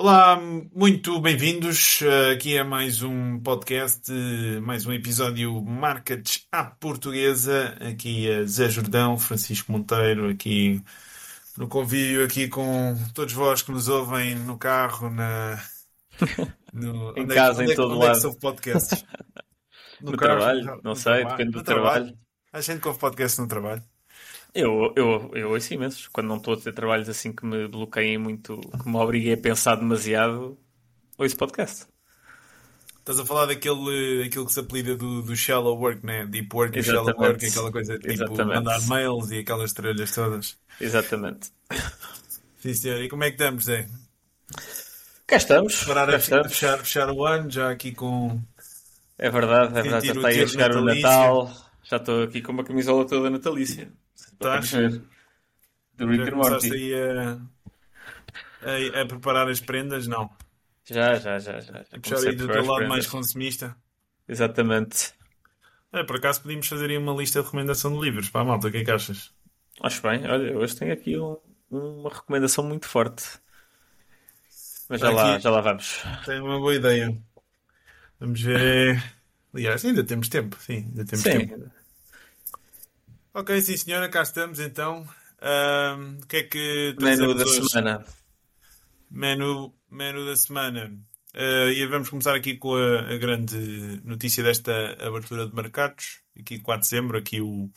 Olá, muito bem-vindos. Aqui é mais um podcast, mais um episódio Markets à Portuguesa. Aqui é Zé Jordão, Francisco Monteiro, aqui no convívio aqui com todos vós que nos ouvem no carro, na no, em é casa, é, em todo onde lado. É que ouve podcasts? No, no carro, trabalho, no, não sei, trabalho. depende do trabalho. trabalho. Há gente ouve podcast no trabalho. Eu, eu, eu ouço imensos. Quando não estou a ter trabalhos assim que me bloqueiem muito, que me obriguem a pensar demasiado, ouço podcast. Estás a falar daquele aquilo que se apelida do, do shallow work, né? Deep work e shallow work, aquela coisa tipo Exatamente. mandar mails e aquelas trelhas todas. Exatamente. Sim, senhor. E como é que estamos, Zé? Cá estamos. Parar cá a estamos. Fechar, fechar o ano, já aqui com. É verdade, é verdade. Já está aí a chegar o Natal. Já estou aqui com uma camisola toda natalícia. Estás? Do Rick and Morty. aí a, a, a, preparar as prendas? Não. Já, já, já. já. A puxar aí do teu lado prendas. mais consumista. Exatamente. É, por acaso podíamos fazer aí uma lista de recomendação de livros para a malta, o que é que achas? Acho bem, olha, hoje tenho aqui um, uma recomendação muito forte. Mas já, lá, já lá vamos. Tem uma boa ideia. Vamos ver. Aliás, ainda temos tempo, sim, ainda temos sim. tempo. Ok, sim senhora, cá estamos então. Um, o que é que Menu da hoje? semana. Menu, menu da semana. Uh, e vamos começar aqui com a, a, grande notícia desta abertura de mercados. Aqui 4 de dezembro, aqui o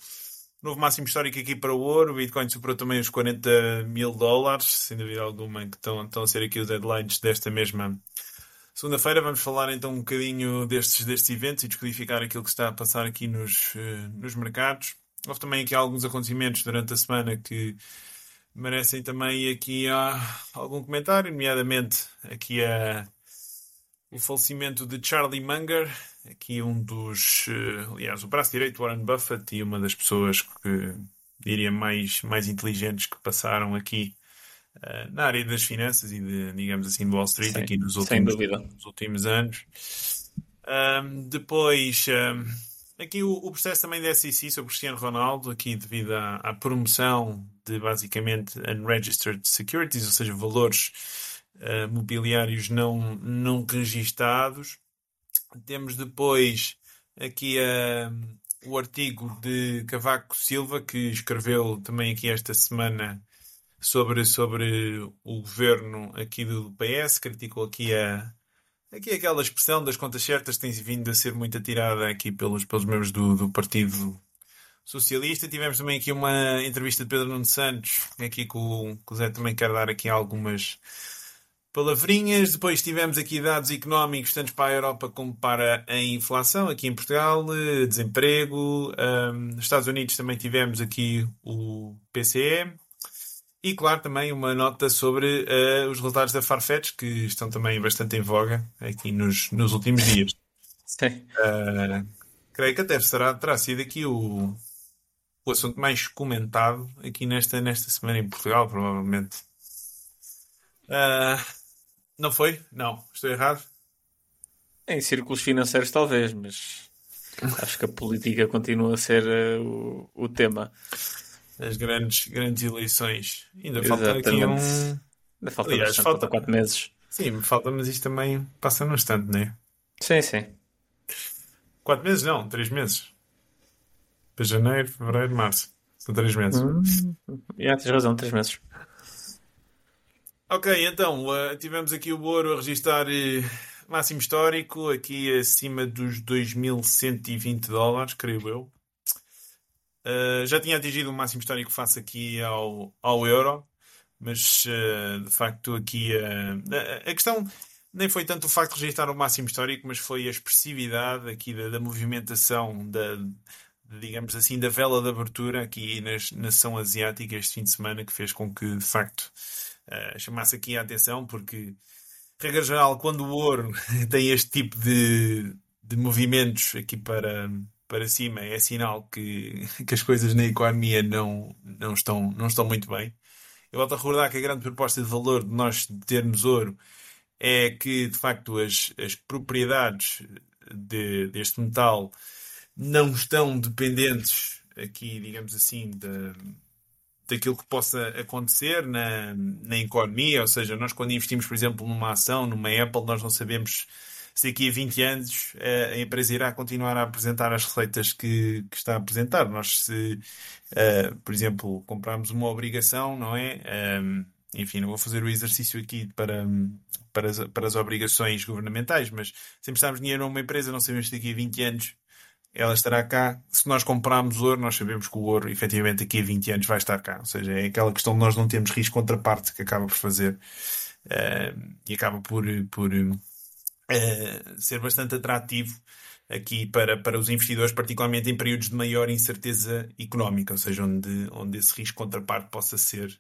Novo máximo histórico aqui para o ouro. O Bitcoin superou também os 40 mil dólares, sem dúvida alguma, que estão, estão a ser aqui os headlines desta mesma segunda-feira. Vamos falar então um bocadinho destes, destes eventos e descodificar aquilo que está a passar aqui nos, eh, nos mercados. Houve também aqui alguns acontecimentos durante a semana que merecem também aqui ah, algum comentário, nomeadamente aqui a, o falecimento de Charlie Munger, aqui um dos, uh, aliás, o braço direito de Warren Buffett e uma das pessoas que diria mais, mais inteligentes que passaram aqui uh, na área das finanças e de, digamos assim, do Wall Street Sim, aqui nos últimos, nos últimos anos. Um, depois, um, aqui o, o, processo também da SEC sobre Cristiano Ronaldo, aqui devido à, à promoção de basicamente unregistered securities, ou seja, valores uh, mobiliários não, não registados. Temos depois aqui uh, o artigo de Cavaco Silva, que escreveu também aqui esta semana sobre, sobre o governo aqui do PS, criticou aqui a aqui aquela expressão das contas certas tem vindo a ser muito atirada aqui pelos, pelos membros do, do Partido Socialista. Tivemos também aqui uma entrevista de Pedro Nuno Santos, aqui com, com o Zé também quer dar aqui algumas palavrinhas. Depois tivemos aqui dados económicos, tanto para a Europa como para a inflação, aqui em Portugal, eh, desemprego. Um, nos Estados Unidos também tivemos aqui o PCE. E, claro, também uma nota sobre uh, os resultados da Farfetch, que estão também bastante em voga aqui nos, nos últimos dias. Sim. Uh, creio que até será, terá sido aqui o, o assunto mais comentado aqui nesta, nesta semana em Portugal, provavelmente. Uh, não foi? Não. Estou errado? Em círculos financeiros, talvez, mas acho que a política continua a ser o, o, tema. As grandes, grandes eleições. Ainda falta aqui um. Ainda falta, Aliás, falta... falta quatro meses. Sim, falta, mas isto também passa num instante, não é? Sim, sim. Quatro meses não, três meses. Para janeiro, fevereiro, março. São três meses. Hum, já tens razão, três meses. Ok, então, uh, tivemos aqui o ouro a registrar uh, máximo histórico, aqui acima dos 2.120 dólares, creio eu. Uh, já tinha atingido o máximo histórico face aqui ao, ao euro, mas de facto aqui a questão nem foi tanto o facto de registrar o máximo histórico, mas foi a expressividade aqui da, da movimentação da, digamos assim, da vela de abertura aqui nas, na sessão asiática este fim de semana que fez com que, de facto, uh, chamasse aqui a atenção, porque, regra geral, quando o ouro tem este tipo de, de movimentos aqui para, para cima é sinal que, que as coisas na economia não, não, estão, não estão muito bem. Eu volto a recordar que a grande proposta de valor de nós termos ouro é que, de facto, as, as propriedades de, deste metal não estão dependentes aqui, digamos assim, de, daquilo que possa acontecer na, na economia. Ou seja, nós quando investimos, por exemplo, numa ação, numa Apple, nós não sabemos se daqui a 20 anos a empresa irá continuar a apresentar as receitas que, que está a apresentar. Nós, se, uh, por exemplo, comprarmos uma obrigação, não é? Um, enfim, não vou fazer o exercício aqui para, para, as, para as obrigações governamentais, mas se emprestarmos dinheiro a uma empresa, não sabemos se daqui a 20 anos ela estará cá. Se nós comprarmos ouro, nós sabemos que o ouro, efetivamente, daqui a 20 anos vai estar cá. Ou seja, é aquela questão de nós não termos risco contraparte que acaba por fazer uh, e acaba por, por uh, ser bastante atrativo aqui para, para os investidores, particularmente em períodos de maior incerteza económica, ou seja, onde, onde esse risco contraparte possa ser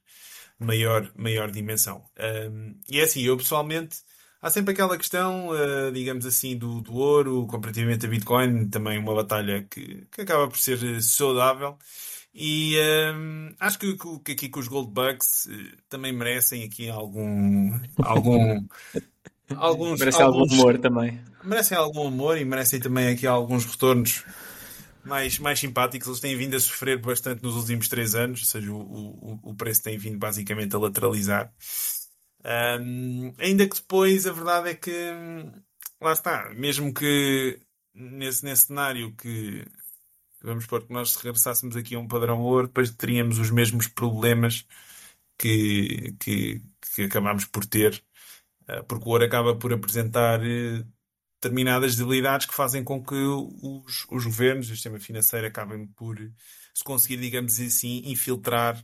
maior, maior dimensão. Um, e é assim, eu pessoalmente, há sempre aquela questão, uh, digamos assim, do, do ouro comparativamente a Bitcoin, também uma batalha que, que acaba por ser saudável. E um, acho que, que, aqui com os Gold Bucks também merecem aqui algum. algum alguns, merecem alguns, algum amor também. Merecem algum amor e merecem também aqui alguns retornos mais, mais simpáticos. Eles têm vindo a sofrer bastante nos últimos três anos, ou seja, o, o, o preço tem vindo basicamente a lateralizar. Um, ainda que depois a verdade é que lá está, mesmo que nesse, nesse cenário que vamos supor que nós regressássemos aqui a um padrão ouro, depois teríamos os mesmos problemas que, que, que acabámos por ter, porque o ouro acaba por apresentar eh, determinadas debilidades que fazem com que os, os governos o sistema financeiro acabem por se conseguir, digamos assim, infiltrar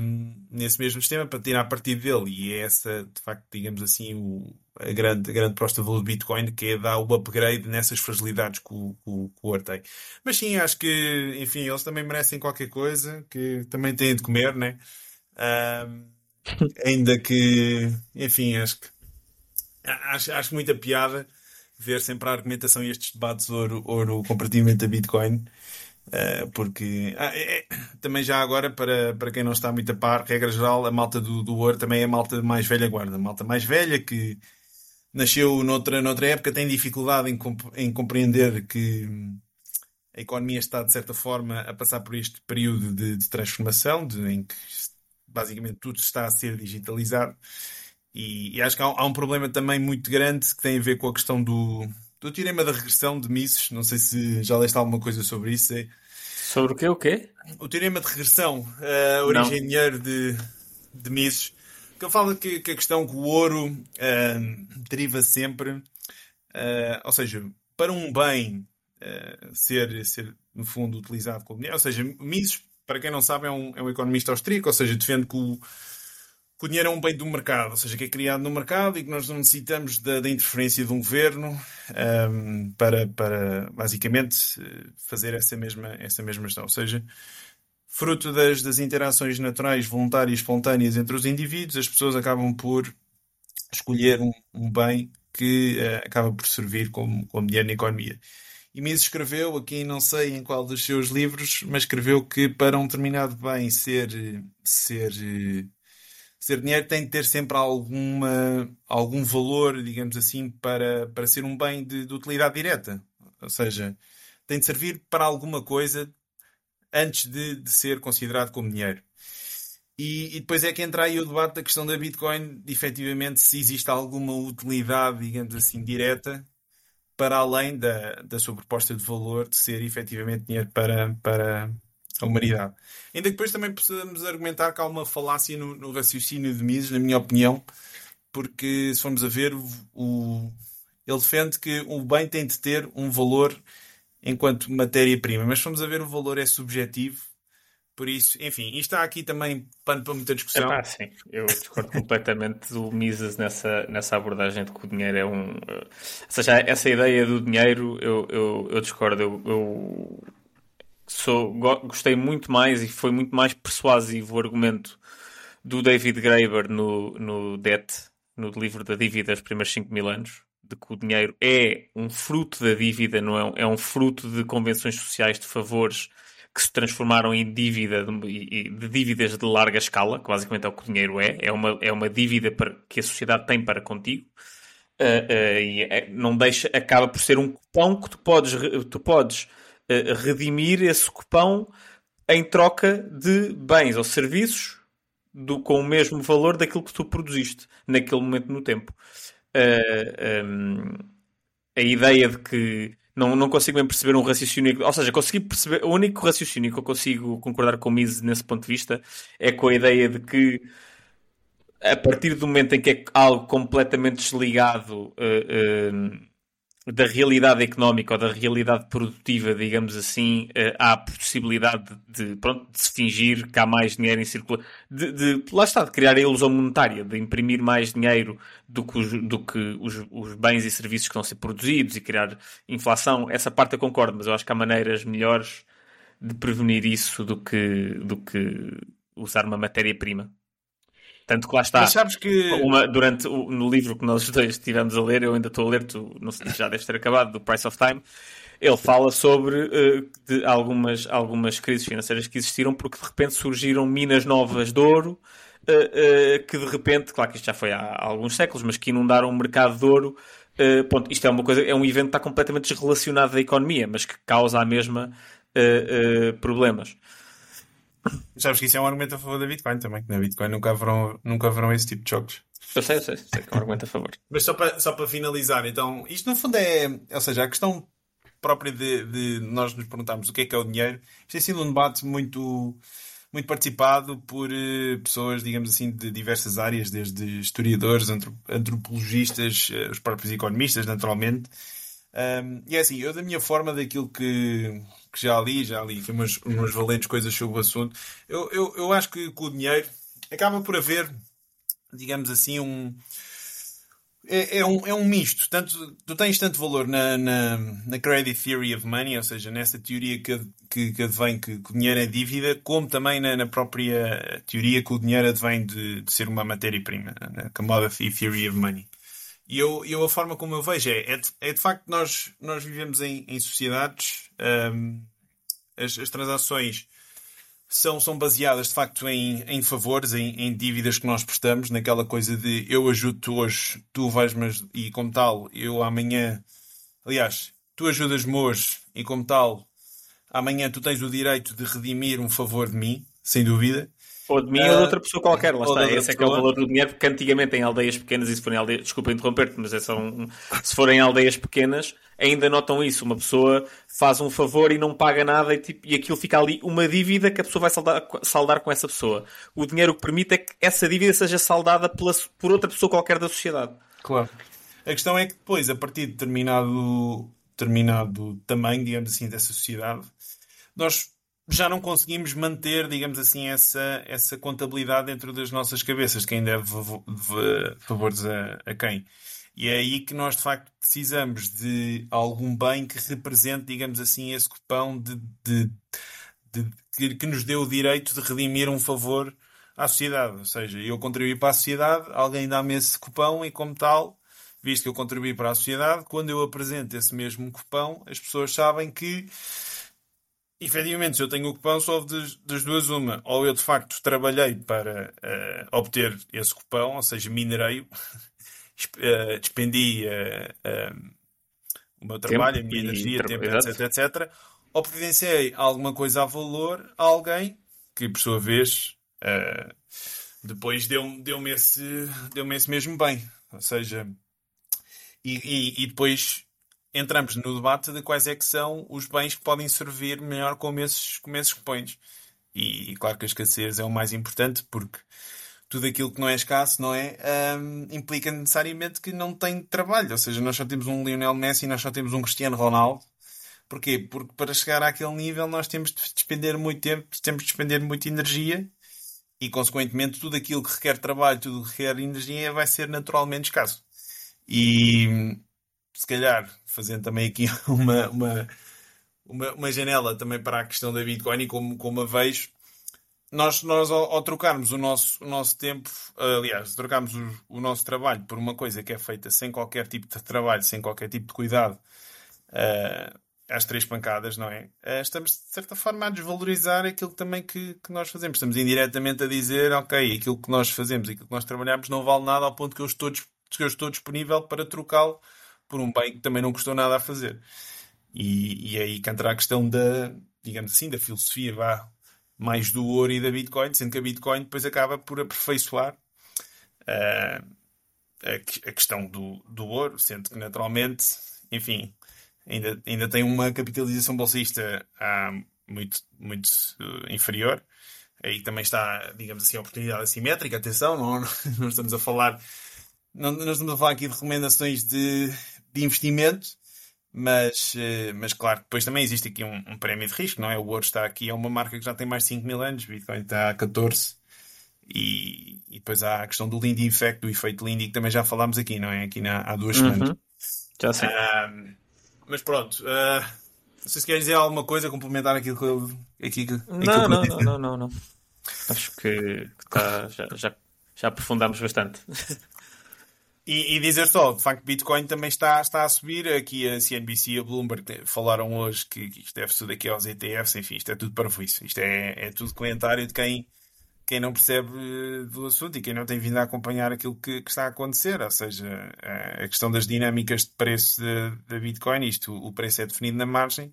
um, nesse mesmo sistema para tirar partido dele. E é essa, de facto, digamos assim, o, a grande, a grande proposta do Bitcoin, que é dar o upgrade nessas fragilidades que o, que, o, que o Ouro tem. Mas sim, acho que, enfim, eles também merecem qualquer coisa, que também têm de comer, né? Um, ainda que, enfim, acho que acho, acho muita piada ver sempre a argumentação e estes debates ouro, ouro comparativamente a Bitcoin. Uh, porque ah, é, é, também já agora, para, para quem não está muito a par, regra geral, a malta do, do ouro também é a malta mais velha guarda. A malta mais velha que nasceu noutra, noutra época tem dificuldade em, comp em compreender que a economia está, de certa forma, a passar por este período de, de transformação, de, em que basicamente tudo está a ser digitalizado. E, e acho que há, há, um problema também muito grande que tem a ver com a questão do, do teorema da regressão de Mises. Não sei se já leste alguma coisa sobre isso. É... Sobre o quê? O quê? O teorema de regressão, uh, origem dinheiro de, de Mises. Que ele fala que, que a questão que o ouro uh, deriva sempre, uh, ou seja, para um bem uh, ser, ser, no fundo, utilizado como dinheiro, ou seja, Mises, para quem não sabe, é um, é um economista austríaco, ou seja, defende que o, que o dinheiro é um bem do mercado, ou seja, que é criado no mercado e que nós não necessitamos da, da interferência de um governo um, para, para, basicamente, fazer essa mesma, essa mesma gestão. Ou seja, fruto das, das interações naturais, voluntárias, espontâneas entre os indivíduos, as pessoas acabam por escolher um, um bem que uh, acaba por servir como, como dinheiro na economia. E Mises escreveu, aqui não sei em qual dos seus livros, mas escreveu que para um determinado bem ser, ser ser dinheiro tem de ter sempre alguma, algum valor, digamos assim, para, para ser um bem de, de utilidade direta. Ou seja, tem de servir para alguma coisa antes de, de ser considerado como dinheiro. E, e, depois é que entra aí o debate da questão da Bitcoin, de efetivamente se existe alguma utilidade, digamos assim, direta, para além da, da sua proposta de valor de ser efetivamente dinheiro para, para, a humanidade. Ainda que depois também possamos argumentar que há uma falácia no, no raciocínio de Mises, na minha opinião, porque se formos a ver, o, ele defende que o bem tem de ter um valor enquanto matéria-prima, mas se formos a ver, o valor é subjetivo. Por isso, enfim, isto está aqui também pano para muita discussão. Epá, sim, eu discordo completamente do Mises nessa, nessa abordagem de que o dinheiro é um. Ou seja, essa ideia do dinheiro eu, eu, eu discordo. Eu, eu sou, gostei muito mais e foi muito mais persuasivo o argumento do David Graeber no, no Debt, no livro da dívida dos primeiros 5 mil anos, de que o dinheiro é um fruto da dívida, não é, é um fruto de convenções sociais de favores que se transformaram em dívida de, de, dívidas de larga escala, que basicamente é o que o dinheiro é, é uma, é uma dívida para, que a sociedade tem para contigo. Uh, uh, e é, não deixa, acaba por ser um cupão que tu podes, tu podes uh, redimir esse cupão em troca de bens ou serviços do, com o mesmo valor daquilo que tu produziste naquele momento no tempo. Um, a ideia de que não, não consigo bem perceber um raciocínio. Ou seja, consegui perceber. O único raciocínio que eu consigo concordar com o Mises nesse ponto de vista é com a ideia de que a partir do momento em que é algo completamente desligado uh, uh, da realidade económica ou da realidade produtiva, digamos assim, uh, há a possibilidade de, pronto, de se fingir que há mais dinheiro em circulação, de, de, lá está, de criar a ilusão monetária, de imprimir mais dinheiro do que, os, do que os, os, bens e serviços que estão a ser produzidos e criar inflação. Essa parte eu concordo, mas eu acho que há maneiras melhores de prevenir isso do que, do que usar uma matéria-prima. Tanto que lá está. Mas sabes que. Uma, durante o, no livro que nós dois estivemos a ler, eu ainda estou a ler, tu não sei, já deves ter acabado, do Price of Time. Ele fala sobre uh, de algumas, algumas crises financeiras que existiram porque de repente surgiram minas novas de ouro uh, uh, que de repente, claro que isto já foi há, há alguns séculos, mas que inundaram o mercado de ouro. Ponto, isto é uma coisa, é um evento que está completamente desrelacionado da economia, mas que causa a mesma problemas. Sabes que isso é um argumento a favor da Bitcoin também, que na Bitcoin nunca haverão, nunca haverão esse tipo de jogos. Eu sei, eu sei, sei que é um argumento a favor. Mas só para, só para finalizar, então, isto no fundo é. Ou seja, a questão própria de, de nós nos perguntarmos o que é que é o dinheiro, isto tem sido um debate muito, muito participado por uh, pessoas, digamos assim, de diversas áreas, desde historiadores, antropologistas, uh, os próprios economistas, naturalmente. Um, e é assim, eu da minha forma, daquilo que, que já li, já li umas, umas valentes coisas sobre o assunto, eu, eu, eu acho que com o dinheiro acaba por haver, digamos assim, um. É, é, um, é um misto. Tanto, tu tens tanto valor na, na, na credit theory of money, ou seja, nessa teoria que, que, que advém que, que o dinheiro é dívida, como também na, na própria teoria que o dinheiro advém de, de ser uma matéria-prima, na commodity theory of money. E eu, eu a forma como eu vejo é, é, de, é de facto nós, nós vivemos em, em sociedades, um, as, as, transações são, são baseadas de facto em, em favores, em, em dívidas que nós prestamos, naquela coisa de eu ajudo-te hoje, tu vais-me e como tal, eu amanhã, aliás, tu ajudas-me hoje e como tal, amanhã tu tens o direito de redimir um favor de mim, sem dúvida. Ou de mim uh, ou de outra pessoa qualquer, lá está. Esse é que é o valor do dinheiro, porque antigamente em aldeias pequenas, e se forem aldeias, desculpa interromper-te, mas é só um, se forem aldeias pequenas, ainda notam isso. Uma pessoa faz um favor e não paga nada e, tipo, e aquilo fica ali uma dívida que a pessoa vai saldar, saldar com essa pessoa. O dinheiro que permite é que essa dívida seja saldada pela, por outra pessoa qualquer da sociedade. Claro. A questão é que depois, a partir de determinado, determinado tamanho, digamos assim, dessa sociedade, nós já não conseguimos manter, digamos assim, essa, essa contabilidade dentro das nossas cabeças, quem deve, deve favores a, a, quem. E é aí que nós, de facto, precisamos de algum bem que represente, digamos assim, esse cupão de, de, de que, que, nos dê o direito de redimir um favor à sociedade. Ou seja, eu contribuí para a sociedade, alguém dá-me esse cupão e, como tal, visto que eu contribuí para a sociedade, quando eu apresento esse mesmo cupão, as pessoas sabem que efetivamente, se eu tenho o cupão, só das, das, duas uma. Ou eu, de facto, trabalhei para uh, obter esse cupão, ou seja, minerei, uh, despendi uh, o meu trabalho, tempo a minha energia, tempo, etc, etc. Ou providenciei alguma coisa a valor a alguém que, por sua vez, depois deu-me deu esse, deu esse mesmo bem. Ou seja, e, e, e depois entramos no debate de quais é que são os bens que podem servir melhor como esses, como esses cupões. E, e, claro que a escassez é o mais importante, porque tudo aquilo que não é escasso, não é? Um, implica necessariamente que não tem trabalho. Ou seja, nós só temos um Lionel Messi e nós só temos um Cristiano Ronaldo. Porquê? Porque para chegar àquele nível nós temos de despender muito tempo, temos de despender muita energia e, consequentemente, tudo aquilo que requer trabalho, tudo que requer energia vai ser naturalmente escasso. E, se calhar, fazendo também aqui uma, uma, uma, uma, janela também para a questão da Bitcoin e como, como a vejo, nós, nós ao, ao trocarmos o nosso, o nosso tempo, aliás, trocarmos o, o, nosso trabalho por uma coisa que é feita sem qualquer tipo de trabalho, sem qualquer tipo de cuidado, uh, às três pancadas, não é? Uh, estamos, de certa forma, a desvalorizar aquilo também que, que nós fazemos. Estamos indiretamente a dizer, ok, aquilo que nós fazemos, aquilo que nós trabalhamos não vale nada ao ponto que eu estou, que eu estou disponível para trocá-lo por um bem que também não custou nada a fazer. E, e aí que entra a questão da, digamos assim, da filosofia, vá, mais do ouro e da Bitcoin, sendo que a Bitcoin depois acaba por aperfeiçoar uh, a, a, questão do, do ouro, sendo que naturalmente, enfim, ainda, ainda tem uma capitalização bolsista uh, muito, muito uh, inferior. Aí também está, digamos assim, a oportunidade assimétrica. Atenção, não, não estamos a falar, não estamos a falar aqui de recomendações de, de investimento, mas, eh, mas claro, depois também existe aqui um, um, prémio de risco, não é? O ouro está aqui, é uma marca que já tem mais de 5 mil anos, Bitcoin está a 14. E, e depois há a questão do Lindy Effect, do efeito Lindy, que também já falámos aqui, não é? Aqui na, há duas uhum. semanas. Já sei. Uh, mas pronto, uh, não sei se queres dizer alguma coisa, complementar aquilo que eu. Aqui, que, não, não, não, não, não, não, Acho que, que tá, já, já, já aprofundámos bastante. E, e, dizer só, de facto, Bitcoin também está, está a subir. Aqui a CNBC e a Bloomberg falaram hoje que, que isto deve-se aqui aos ETFs. Enfim, isto é tudo para isso. Isto é, é tudo comentário de quem, quem não percebe do assunto e quem não tem vindo a acompanhar aquilo que, que está a acontecer. Ou seja, a questão das dinâmicas de preço da Bitcoin, isto, o preço é definido na margem.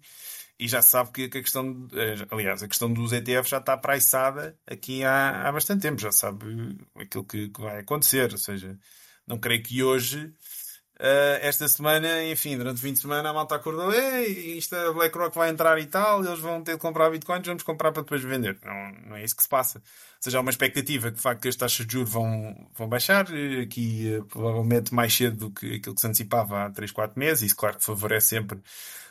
E já se sabe que, que a questão, aliás, a questão dos ETFs já está priçada aqui há, há bastante tempo, já sabe aquilo que, que vai acontecer. Ou seja, não creio que hoje, uh, esta semana, enfim, durante o fim de semana, a malta acordou, ei, isto a BlackRock vai entrar e tal, eles vão ter de comprar bitcoins, vamos comprar para depois vender. Não, não é isso que se passa. Ou seja, há uma expectativa que de facto as taxas de juros vão, vão baixar, aqui uh, provavelmente mais cedo do que aquilo que se antecipava há 3, 4 meses, isso claro que favorece sempre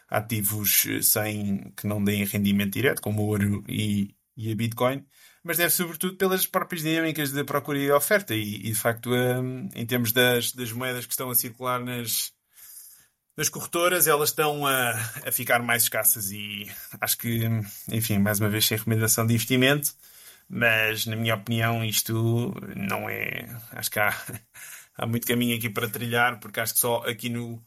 ativos eh, sem que não deem rendimento direto, como o ouro e, e a Bitcoin mas deve sobretudo pelas próprias dinâmicas de procura e oferta. E, e de facto, um, em termos das, das moedas que estão a circular nas, nas corretoras, elas estão a, a ficar mais escassas. E acho que, enfim, mais uma vez, sem recomendação de investimento, mas na minha opinião, isto não é. Acho que há, há muito caminho aqui para trilhar, porque acho que só aqui no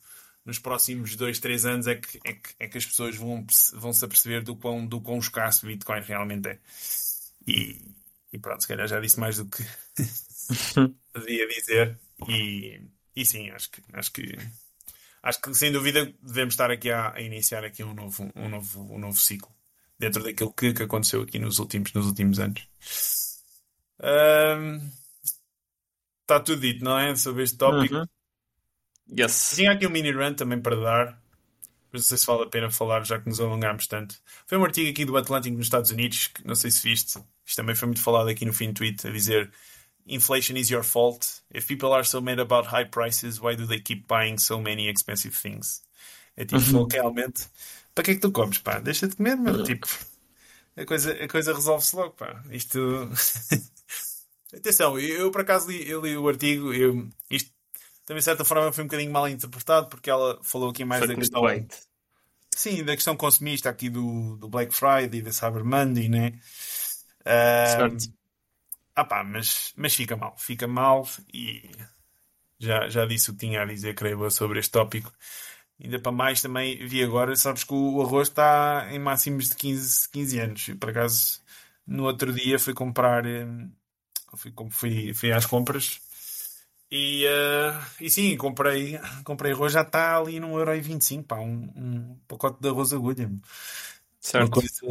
nos próximos dois, três anos é que, é que, é que as pessoas vão, vão se aperceber do quão, do quão escasso Bitcoin realmente é. E, e pronto, se calhar já disse mais do que devia dizer. E, e sim, acho que, acho que acho que sem dúvida devemos estar aqui a, a, iniciar aqui um novo, um novo, um novo ciclo dentro daquilo que, que aconteceu aqui nos últimos, nos últimos anos. Um, está tudo dito, não é? Sobre este tópico. Uhum. Yes. Tinha aqui um mini run também para dar não sei se vale a pena falar, já que nos alongámos tanto. Foi um artigo aqui do Atlântico nos Estados Unidos, que não sei se viste, isto também foi muito falado aqui no fim do tweet, a dizer Inflation is your fault. If people are so mad about high prices, why do they keep buying so many expensive things? É tipo, uhum. realmente, para que é que tu comes, pá? Deixa de comer, meu. Uhum. Tipo, a coisa, a coisa resolve-se logo, pá. Isto. Atenção, eu, eu por acaso li, eu li o artigo, eu, isto também de certa forma foi um bocadinho mal interpretado porque ela falou aqui mais foi da questão. Sim, da questão consumista aqui do, do Black Friday, da Cyber Monday, né? Ah pá, mas, mas fica mal, fica mal e já, já disse o que tinha a dizer, creio sobre este tópico. Ainda para mais também vi agora, sabes que o arroz está em máximos de 15, 15 anos. Por acaso, no outro dia fui comprar, eh, fui, fui, fui às compras e, uh, e sim, comprei, comprei arroz, já está ali num euro e 25, pá, um, um pacote de arroz agulha. Certo. Coisa...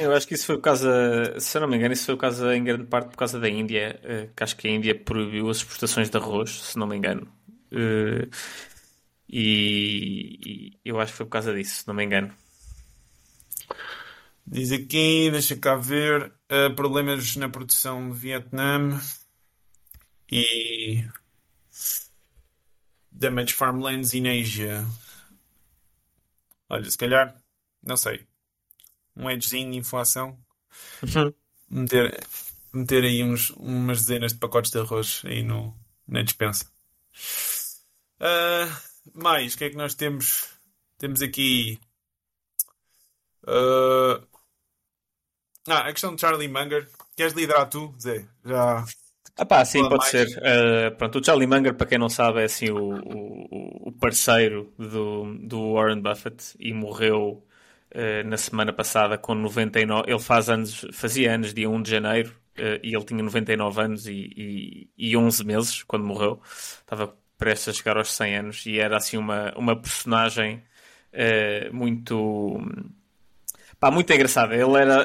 Eu acho que isso foi por causa, se eu não me engano, isso foi por causa, em grande parte por causa da Índia, uh, que acho que a Índia proibiu as exportações de arroz, se não me engano. Uh, e, e, eu acho que foi por causa disso, se não me engano. Diz aqui, deixa cá ver, uh, problemas na produção de Vietnã e Damage Farmlands in Asia. Olha, se calhar, não sei. Um edgezinho inflação. Uhum. Meter, meter aí uns, umas dezenas de pacotes de arroz aí no, na dispensa. Uh, mais, o que é que nós temos? Temos aqui. Uh, ah, a questão de Charlie Munger. queres liderar tu, Zé? Já. Ah pá, sim, pode mais. ser. Uh, pronto, o Charlie Munger, para quem não sabe, é assim o, o, o parceiro do, do Warren Buffett e morreu na semana passada com 99. Ele faz anos, fazia anos dia 1 de janeiro uh, e ele tinha 99 anos e, e, e 11 meses quando morreu. Estava prestes a chegar aos 100 anos e era assim uma, uma personagem muito. Pá, muito engraçada. Ele era.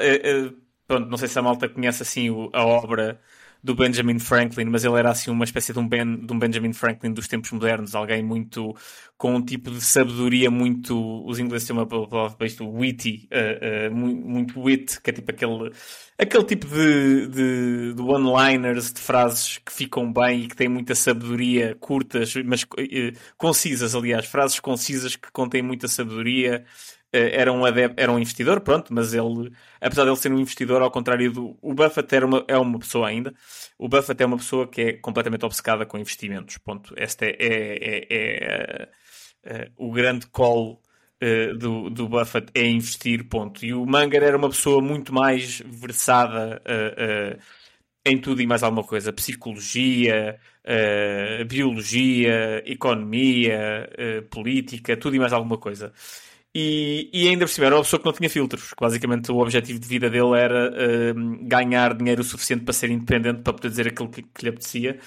pronto, não sei se a malta conhece assim a obra do Benjamin Franklin, mas ele era assim uma espécie de um, ben, de um Benjamin Franklin dos tempos modernos, alguém muito com um tipo de sabedoria muito, os ingleses têm uma palavra para isto, witty, uh, uh, muito, muito wit, que é tipo aquele, aquele tipo de, de, de one-liners, de frases que ficam bem e que têm muita sabedoria, curtas, mas uh, concisas, aliás, frases concisas que contêm muita sabedoria. Eh, era um, era um investidor, pronto, mas ele, apesar de ele ser um investidor, ao contrário do. O Buffett era uma, é uma pessoa ainda. O Buffett é uma pessoa que é completamente obcecada com investimentos. Ponto. Este é, é, é, é, é o grande call uh, do, do Buffett é investir, ponto. E o Munger era uma pessoa muito mais versada em tudo e mais alguma coisa: psicologia, biologia, economia, política, tudo e mais alguma coisa. E, e, ainda por cima era uma pessoa que não tinha filtros. Que basicamente o objetivo de vida dele era uh, ganhar dinheiro o suficiente para ser independente, para poder dizer aquilo que, que lhe apetecia.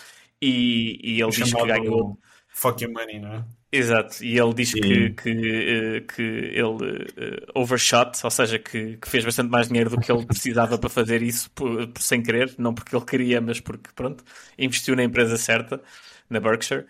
E, e ele diz que ganhou. Fuck your money, não é? Exato, e ele diz que, que, uh, que ele uh, overshot, ou seja, que, que, fez bastante mais dinheiro do que ele precisava para fazer isso por, por, sem querer, não porque ele queria, mas porque, pronto, investiu na empresa certa, na Berkshire.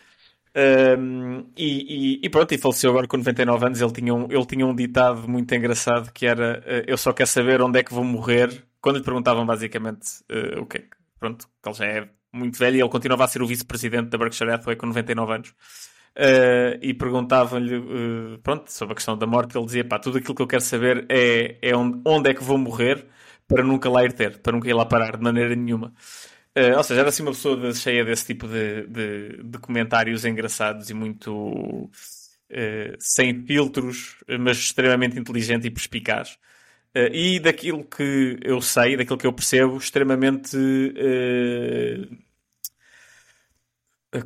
Um, e, e, e, pronto, e faleceu agora com 99 anos. Ele tinha um, ele tinha um ditado muito engraçado que era: uh, Eu só quero saber onde é que vou morrer. Quando lhe perguntavam basicamente uh, o que é que. Pronto, que ele já é muito velho e ele continuava a ser o vice-presidente da Berkshire Hathaway com 99 anos. Uh, e perguntavam-lhe uh, pronto, sobre a questão da morte. Ele dizia: pá, tudo aquilo que eu quero saber é, é onde, onde é que vou morrer para nunca lá ir ter, para nunca ir lá parar de maneira nenhuma. Uh, ou seja, era assim uma pessoa de, cheia desse tipo de, de, de, comentários engraçados e muito uh, sem filtros, mas extremamente inteligente e perspicaz. Uh, e daquilo que eu sei, daquilo que eu percebo, extremamente.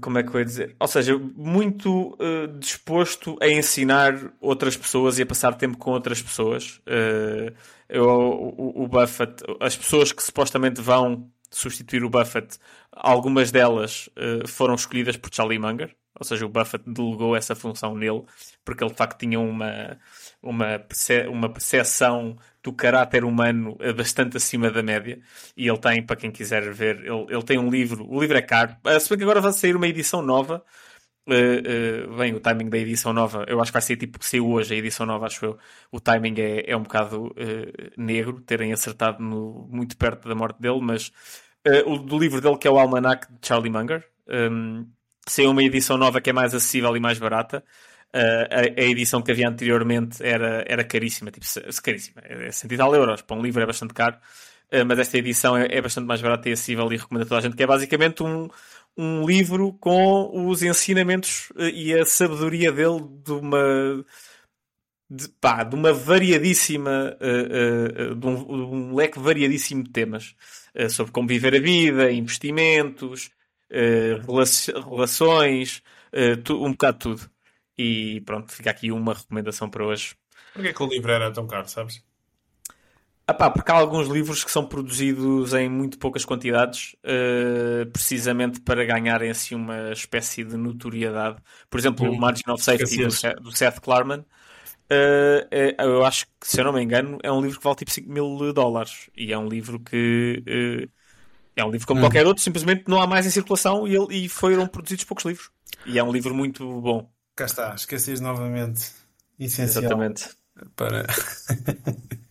como é que eu ia dizer? Ou seja, muito disposto a ensinar outras pessoas e a passar tempo com outras pessoas. Eu, o, o Buffett, as pessoas que supostamente vão substituir o Buffett, algumas delas uh, foram escolhidas por Charlie Munger, ou seja, o Buffett delegou essa função nele, porque ele de facto tinha uma, uma, perce uma percepção do caráter humano eh, bastante acima da média, e ele tem, para quem quiser ver, ele, ele tem um livro, o livro é caro, uh, se bem que agora vai sair uma edição nova, Uh, uh, bem, o timing da edição nova, eu acho que vai ser tipo que saiu hoje a edição nova, acho eu. O timing é, é um bocado uh, negro, terem acertado no, muito perto da morte dele, mas o do livro dele, que é o Almanac de Charlie Munger, um, saiu uma edição nova que é mais acessível e mais barata. A, a, edição que havia anteriormente era, era caríssima, tipo, caríssima, é 100 e tal euros. Para um livro é bastante caro, mas esta edição é, é bastante mais barata e acessível e recomendo a toda a gente, que é basicamente um um livro com os ensinamentos eh, e a sabedoria dele de uma de, pá, de uma variadíssima uh, uh, de, um, de, um, leque variadíssimo de temas uh, sobre como viver a vida, investimentos, relações, tu, um bocado de tudo. E pronto, fica aqui uma recomendação para hoje. Porquê que o livro era tão caro, sabes? Ah pá, porque há alguns livros que são produzidos em muito poucas quantidades, uh, precisamente para ganharem assim uma espécie de notoriedade. Por exemplo, hum, o Margin of Safety do, do, Seth Klarman, uh, é, eu acho que, se eu não me engano, é um livro que vale tipo 5 mil dólares. E é um livro que uh, é um livro como hum. qualquer outro, simplesmente não há mais em circulação e, ele, e foram produzidos poucos livros. E é um livro muito bom. Cá está, esqueces novamente. Essencial Exatamente. Para.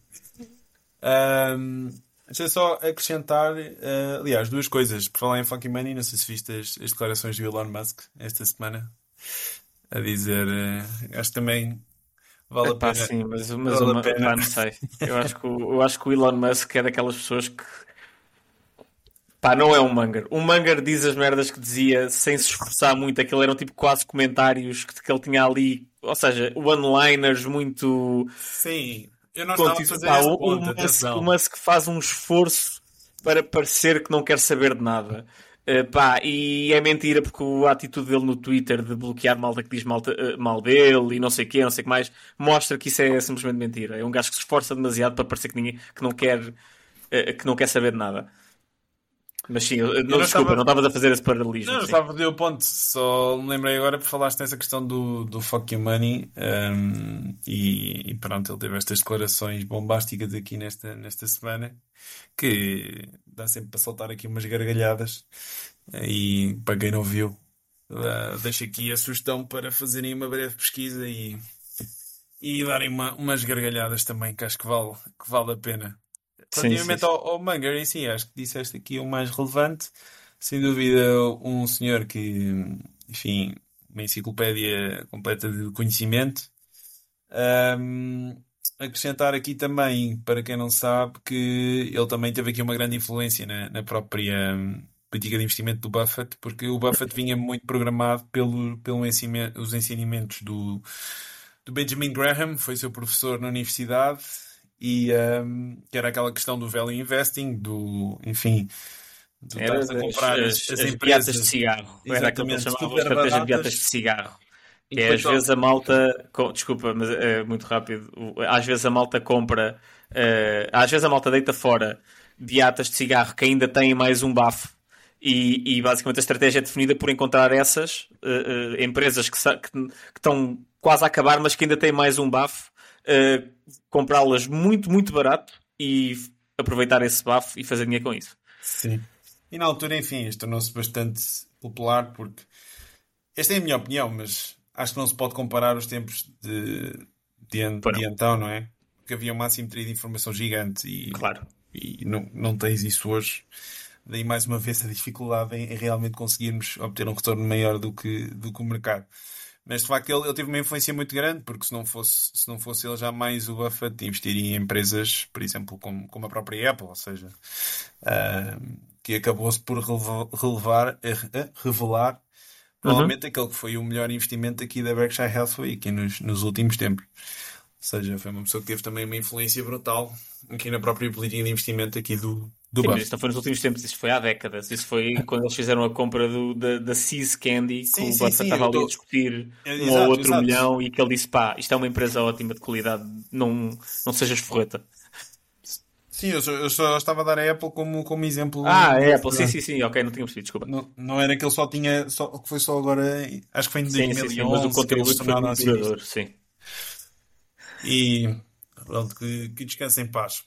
Um, deixa eu só acrescentar, uh, aliás, duas coisas. Por falar em Funky Money, não sei se viste as, as declarações do Elon Musk esta semana a dizer, uh, acho que também vale Epá, a pena. Sim, mas, mas vale uma, pena. não sei. Eu acho, que, eu acho que o Elon Musk é daquelas pessoas que Pá, não é um Munger. Um Munger diz as merdas que dizia sem se esforçar muito. Aquilo eram tipo quase comentários que, que ele tinha ali. Ou seja, one-liners muito. Sim. Eu não estava a fazer pá, o, ponto, o, Musk, o Musk faz um esforço para parecer que não quer saber de nada. Uh, pá, e é mentira porque a atitude dele no Twitter de bloquear malta que diz malta, uh, mal dele e não sei o que, não sei o que mais, mostra que isso é simplesmente mentira. É um gajo que se esforça demasiado para parecer que, ninguém, que, não, quer, uh, que não quer saber de nada. Mas sim, eu não desculpa, estava... não estavas a fazer esse paralelismo. Não, estava a perder o ponto. Só me lembrei agora por falaste nessa questão do, do fuck you money um, e, e, pronto, ele teve estas declarações bombásticas aqui nesta, nesta semana que dá sempre para soltar aqui umas gargalhadas e para quem não viu, uh, deixo aqui a sugestão para fazerem uma breve pesquisa e, e darem uma, umas gargalhadas também, que acho que vale, que vale a pena. Relativamente ao, ao Munger, e sim, acho que disseste aqui o mais relevante. Sem dúvida, um senhor que, enfim, uma enciclopédia completa de conhecimento. Um, acrescentar aqui também, para quem não sabe, que ele também teve aqui uma grande influência na, na própria hum, política de investimento do Buffett, porque o Buffett vinha muito programado pelo, pelo ensinamento, os ensinamentos do, do Benjamin Graham, foi seu professor na universidade e um, que era aquela questão do value investing, do, enfim, do era a comprar as, as, as, as empresas de cigarro. Era aquilo que chamava estratégia beatas de cigarro. Que é, às vezes a malta, desculpa, mas é muito rápido. Às vezes a malta compra, uh, às vezes a malta deita fora beatas de cigarro que ainda têm mais um bafo. E, e basicamente a estratégia é definida por encontrar essas uh, uh, empresas que, que, que, estão quase a acabar, mas que ainda têm mais um bafo uh, comprá-las muito, muito barato e aproveitar esse bafo e fazer dinheiro com isso. Sim. E na altura, enfim, isto tornou-se bastante popular porque esta é a minha opinião, mas acho que não se pode comparar os tempos de, de, de então, não é? Porque havia uma assimetria de informação gigante e, claro. e não, não tens isso hoje. Daí mais uma vez a dificuldade em, em realmente conseguirmos obter um retorno maior do que, do que o mercado. Mas de facto ele, ele, teve uma influência muito grande, porque se não fosse, se não fosse ele jamais o Buffett investiria em empresas, por exemplo, como, como a própria Apple, ou seja, uh, que acabou-se por relevar, uh, revelar provavelmente uhum. aquele que foi o melhor investimento aqui da Berkshire Hathaway aqui nos, nos últimos tempos. Ou seja, foi uma pessoa que teve também uma influência brutal aqui na própria política de investimento aqui do, do Sim, isto não foi nos últimos tempos, isso foi há décadas. Isso foi quando eles fizeram a compra do, da, da Seas Candy, sim, que o Buffett estava ali tô... a discutir é, um exato, ou outro exato. milhão e que ele disse: pá, isto é uma empresa ótima de qualidade, não, não sejas forreta. Sim, eu só, eu só, estava a dar a Apple como, como exemplo. Ah, a Apple, sim, sim, sim, ok, não tinha percebido, desculpa. Não, não era que ele só tinha, só, que foi só agora, acho que foi em 2011. Sim, sim, mas o conteúdo foi muito assim, sim. E pronto, que, que descanse em paz.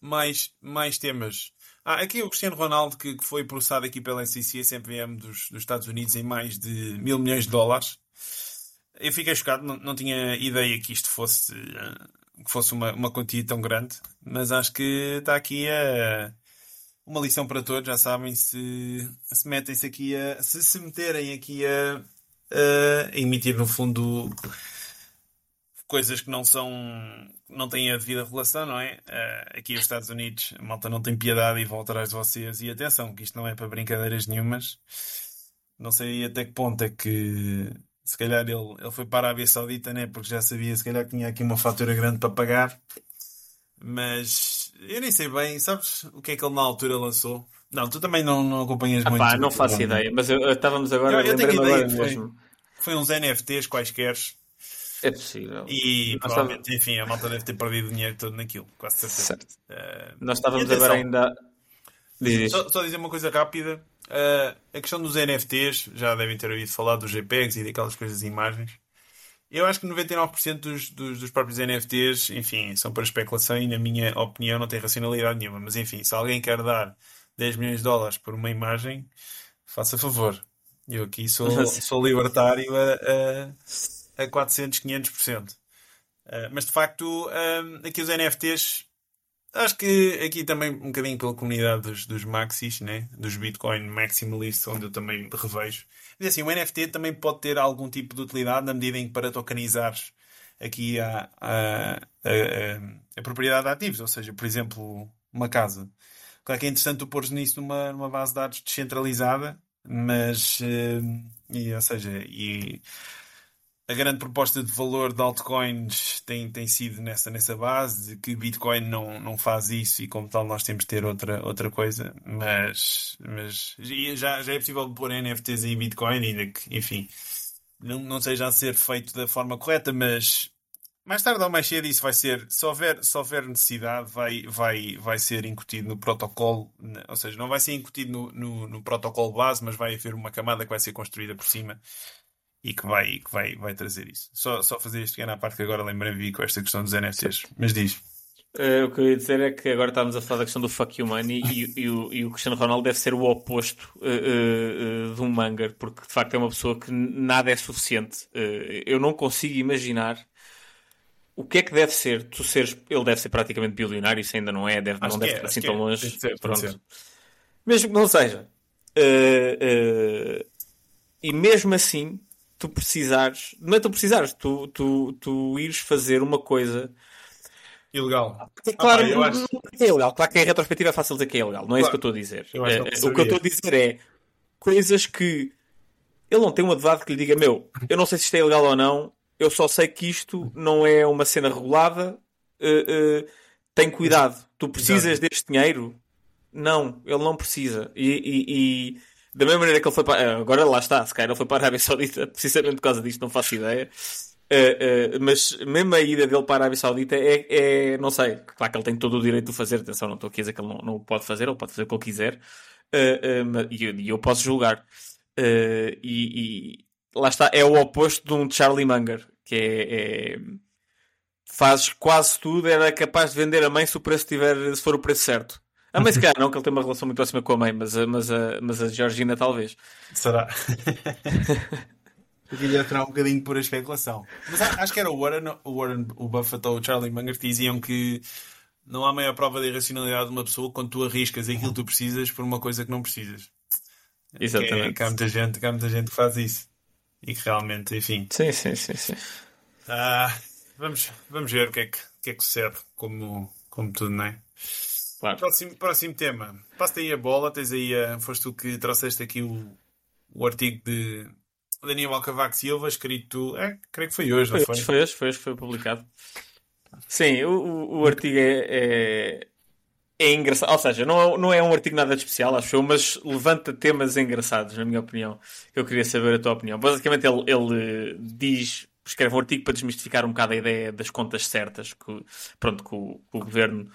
Mais, mais temas. Ah, aqui o Cristiano Ronaldo, que, que foi processado aqui pela SEC, SMPM dos, dos Estados Unidos, em mais de mil milhões de dólares. Eu fiquei chocado, não, não tinha ideia que isto fosse, que fosse uma, uma quantia tão grande, mas acho que está aqui a, uma lição para todos, já sabem, se, se metem-se aqui a, se se meterem aqui a, a emitir no fundo coisas que não são não têm a devida relação, não é? Uh, aqui nos Estados Unidos a malta não tem piedade e volta atrás de vocês e atenção, que isto não é para brincadeiras nenhumas. Não sei até que ponto é que se calhar ele, ele foi para a Arábia Saudita, né? Porque já sabia se calhar que tinha aqui uma fatura grande para pagar. Mas eu nem sei bem, sabes o que é que ele na altura lançou? Não, tu também não, não acompanhas ah, muito. Pá, não faço ideia, mas eu, estávamos agora. Eu, eu tenho ideia, foi, foi uns NFTs quaisquer é possível. E Nós provavelmente, enfim, a malta deve ter perdido dinheiro todo naquilo, quase certeza. Certo. Uh, Nós estávamos agora ainda. Diz. Só, só dizer uma coisa rápida. Uh, a questão dos NFTs, já devem ter ouvido falar dos JPEGs e daquelas coisas de imagens. Eu acho que 99% dos, dos, dos, próprios NFTs, enfim, são para especulação e, na minha opinião, não tem racionalidade nenhuma. Mas, enfim, se alguém quer dar 10 milhões de dólares por uma imagem, faça favor. Eu aqui sou, sou libertário a, a a 400, 500%. Uh, mas de facto, uh, aqui os NFTs, acho que aqui também um bocadinho pela comunidade dos, dos maxis, né? dos Bitcoin maximalists, onde eu também revejo. Mas assim, o NFT também pode ter algum tipo de utilidade na medida em que para tokenizares aqui a, a, a, a, propriedade de ativos, ou seja, por exemplo, uma casa. Claro que é interessante tu pôres nisso numa, numa base de dados descentralizada, mas, uh, e, ou seja, e a grande proposta de valor de altcoins tem, tem sido nessa, nessa base, de que Bitcoin não, não faz isso e como tal nós temos de ter outra, outra coisa, mas, mas já, já é possível pôr NFTs em Bitcoin, ainda que, enfim, não, não seja a ser feito da forma correta, mas mais tarde ou mais cedo isso vai ser, se houver, se houver necessidade, vai, vai, vai ser incutido no protocolo, ou seja, não vai ser incutido no, no, no protocolo base, mas vai haver uma camada que vai ser construída por cima e que vai, que vai, vai trazer isso. Só, só fazer isto pequeno à parte que agora lembrei-me com esta questão dos NFTs. Mas diz. Uh, o que eu ia dizer é que agora estamos a falar da questão do fuck you money e, e, o, e o Cristiano Ronaldo deve ser o oposto uh, uh, de um manger, porque de facto é uma pessoa que nada é suficiente. eu não consigo imaginar o que é que deve ser tu seres. Ele deve ser praticamente bilionário, isso ainda não é, deve, não deve é, estar assim tão é. longe. Ser, Pronto. Mesmo que não seja. e mesmo assim, tu precisares, não é tu precisares, tu, tu, tu ires fazer uma coisa ilegal. É claro, ah, acho... é ilegal. Claro que em retrospectiva é fácil dizer que é ilegal, não é claro. isso que eu estou a dizer. É, o que eu estou a dizer é coisas que ele não tem um advogado que lhe diga: Meu, eu não sei se isto é ilegal ou não, eu só sei que isto não é uma cena regulada. Uh, uh, tem cuidado, tu precisas Exato. deste dinheiro? Não, ele não precisa. E, e, e da mesma maneira que ele foi para. Agora lá está, se calhar ele foi para a Arábia Saudita precisamente por causa disto, não faço ideia. Uh, uh, mas mesmo a ida dele para a Arábia Saudita é, é, não sei, claro que ele tem todo o direito de fazer, atenção, não estou aqui a dizer que ele não, não pode fazer, ele pode fazer o que ele quiser, uh, e, eu, eu posso julgar. E, e, lá está, é o oposto de um Charlie Munger, que é, é, faz quase tudo, era capaz de vender a mãe se o preço tiver, se for o preço certo. A mãe, se calhar, não, que ele tem uma relação muito próxima com a mãe, mas a, mas a, mas a Georgina, talvez. Será? O Guilherme terá um bocadinho por a especulação. Mas acho que era o Warren, o Warren, o Buffett ou o Charlie Munger que diziam que não há maior prova de irracionalidade de uma pessoa quando tu arriscas aquilo que tu precisas por uma coisa que não precisas. Exatamente. Que, é, que há, muita gente, que há muita gente que faz isso. E que realmente, enfim. Sim, sim, sim. sim. Ah, vamos, vamos ver o que é que, que, é que sucede, como, como tudo, não é? Claro. Próximo, próximo tema. Passa aí a bola, tens aí a, foste tu que trouxeste aqui o, o artigo de Daniel Alcavaco Silva, escrito, é, creio que foi hoje, foi não foi? Foi hoje, foi hoje que foi publicado. Sim, o, o, artigo é, é, é, engraçado, ou seja, não, não é um artigo nada especial, acho eu, mas levanta temas engraçados, na minha opinião. Eu queria saber a tua opinião. Basicamente, ele, ele diz, escreve um artigo para desmistificar um bocado a ideia das contas certas que, pronto, que o, que o governo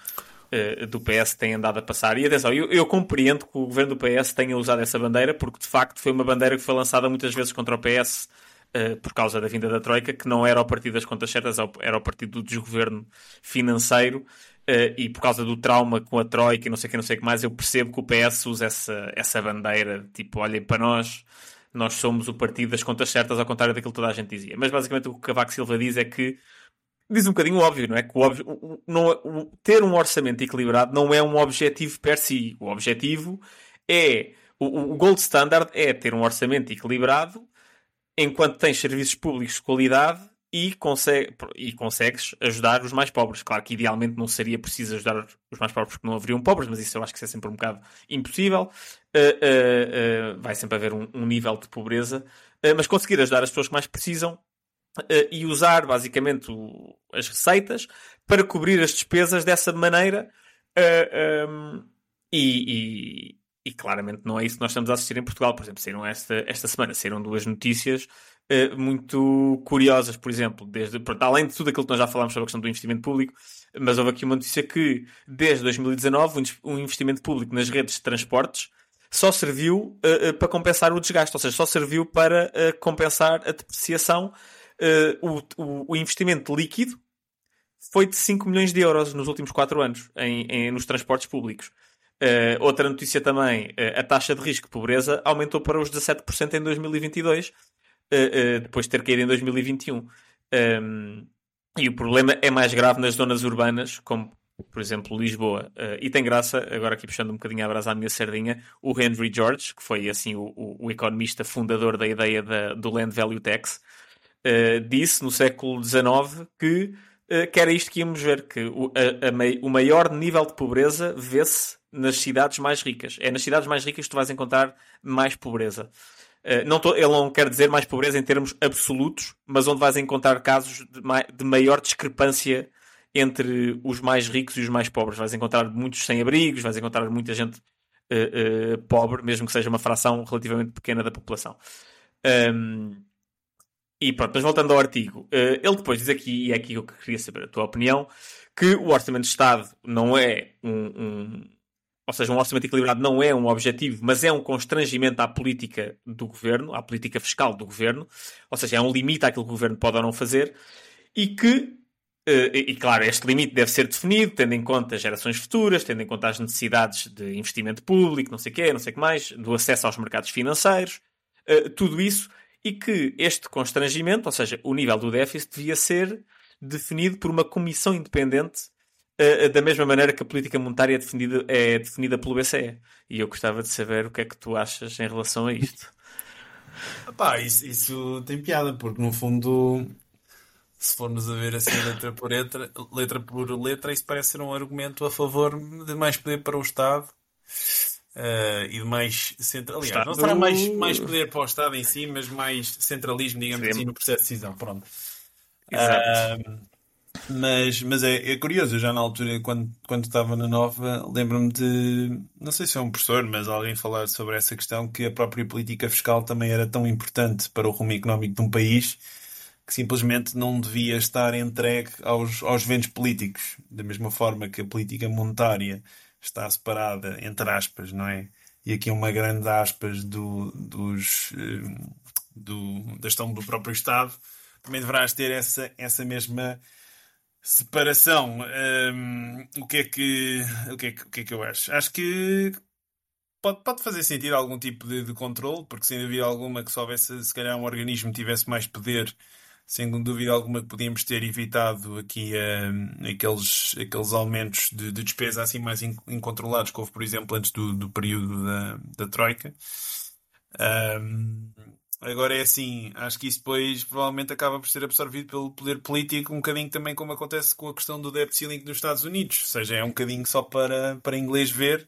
uh, do PS tem andado a passar. E atenção, eu, eu, compreendo que o governo do PS tenha usado essa bandeira, porque de facto foi uma bandeira que foi lançada muitas vezes contra o PS uh, eh, por causa da vinda da Troika, que não era o partido das contas certas, era o partido do desgoverno financeiro. Uh, e por causa do trauma com a Troika e não sei o que, não sei o que mais, eu percebo que o PS usa essa, essa bandeira, tipo, olhem para nós, nós somos o partido das contas certas, ao contrário daquilo que toda a gente dizia. Mas basicamente o que o Cavaco Silva diz é que diz um bocadinho óbvio, não é? Que o, o, não, é, o, ter um orçamento equilibrado não é um objetivo per si. O objetivo é. O, o gold standard é ter um orçamento equilibrado enquanto tens serviços públicos de qualidade e, consegue, e consegues ajudar os mais pobres. Claro que idealmente não seria preciso ajudar os mais pobres porque não haveriam pobres, mas isso eu acho que isso é sempre um bocado impossível. Uh, uh, uh, vai sempre haver um, um nível de pobreza, mas conseguir ajudar as pessoas que mais precisam uh, e usar basicamente o, as receitas para cobrir as despesas dessa maneira. Uh, eh, um, ehm, e, e, e, claramente não é isso que nós estamos a assistir em Portugal. Por exemplo, saíram esta, esta semana saíram duas notícias uh, muito curiosas, por exemplo, desde, pronto, além de tudo aquilo que nós já falámos sobre a questão do investimento público, mas houve aqui uma notícia que desde 2019 um investimento público nas redes de transportes só serviu uh, uh, para compensar o desgaste, ou seja, só serviu para uh, compensar a depreciação uh, o, o, investimento líquido foi de 5 milhões de euros nos últimos 4 anos em, em, nos transportes públicos. Uh, outra notícia também, uh, a taxa de risco de pobreza aumentou para os 17% em 2022, uh, depois de ter caído em 2021. Um, ehm, e o problema é mais grave nas zonas urbanas, como por exemplo Lisboa. e tem graça, agora aqui puxando um bocadinho a brasa à minha sardinha, o Henry George, que foi assim o, o, o economista fundador da ideia da, do Land Value Tax, uh, disse no século XIX que, uh, que era isto que íamos ver, que o, a, a, o maior nível de pobreza vê-se nas cidades mais ricas. É nas cidades mais ricas que tu vais encontrar mais pobreza. Uh, não tô, ele não quer dizer mais pobreza em termos absolutos, mas onde vais encontrar casos de, de maior discrepância entre os mais ricos e os mais pobres. Vais encontrar muitos sem-abrigos, vais encontrar muita gente uh, uh, pobre, mesmo que seja uma fração relativamente pequena da população. Um, e pronto, mas voltando ao artigo, uh, ele depois diz aqui, e é aqui que eu queria saber a tua opinião, que o Orçamento de Estado não é um, um ou seja, um orçamento equilibrado não é um objetivo, mas é um constrangimento à política do governo, à política fiscal do governo, ou seja, é um limite àquilo que o governo pode ou não fazer, e que Uh, e, claro, este limite deve ser definido, tendo em conta gerações futuras, tendo em conta as necessidades de investimento público, não sei o quê, não sei o que mais, do acesso aos mercados financeiros, uh, tudo isso, e que este constrangimento, ou seja, o nível do déficit, devia ser definido por uma comissão independente, uh, da mesma maneira que a política monetária é definida, é definida pelo BCE. E eu gostava de saber o que é que tu achas em relação a isto. Epá, isso, isso tem piada, porque no fundo se formos a ver assim letra por letra, letra por letra, isso parece ser um argumento a favor de mais poder para o Estado uh, e de mais centralismo. Não será mais, mais poder para o Estado em si, mas mais centralismo, digamos Sim. assim, no processo de decisão. Pronto. Exato. Uh, mas mas é, é, curioso, eu já na altura, quando, quando estava na Nova, lembro-me de, não sei se é um professor, mas alguém falar sobre essa questão, que a própria política fiscal também era tão importante para o rumo económico de um país que simplesmente não devia estar entregue aos, aos ventos políticos, da mesma forma que a política monetária está separada, entre aspas, não é? E aqui uma grande aspas do, dos, eh, do, da gestão do próprio Estado, também deverás ter essa, essa mesma separação. Um, o, que é que, o, que é que, o que é que eu acho? Acho que pode, pode fazer sentido algum tipo de, de controle, porque sem dúvida alguma que se houvesse, se calhar, um organismo tivesse mais poder sem dúvida alguma que podíamos ter evitado aqui uh, aqueles, aqueles aumentos de, de, despesa assim mais incontrolados que houve, por exemplo, antes do, do período da, da Troika. Um, agora é assim, acho que isso depois provavelmente acaba por ser absorvido pelo poder político, um bocadinho também como acontece com a questão do debt ceiling nos Estados Unidos, ou seja, é um bocadinho só para, para inglês ver,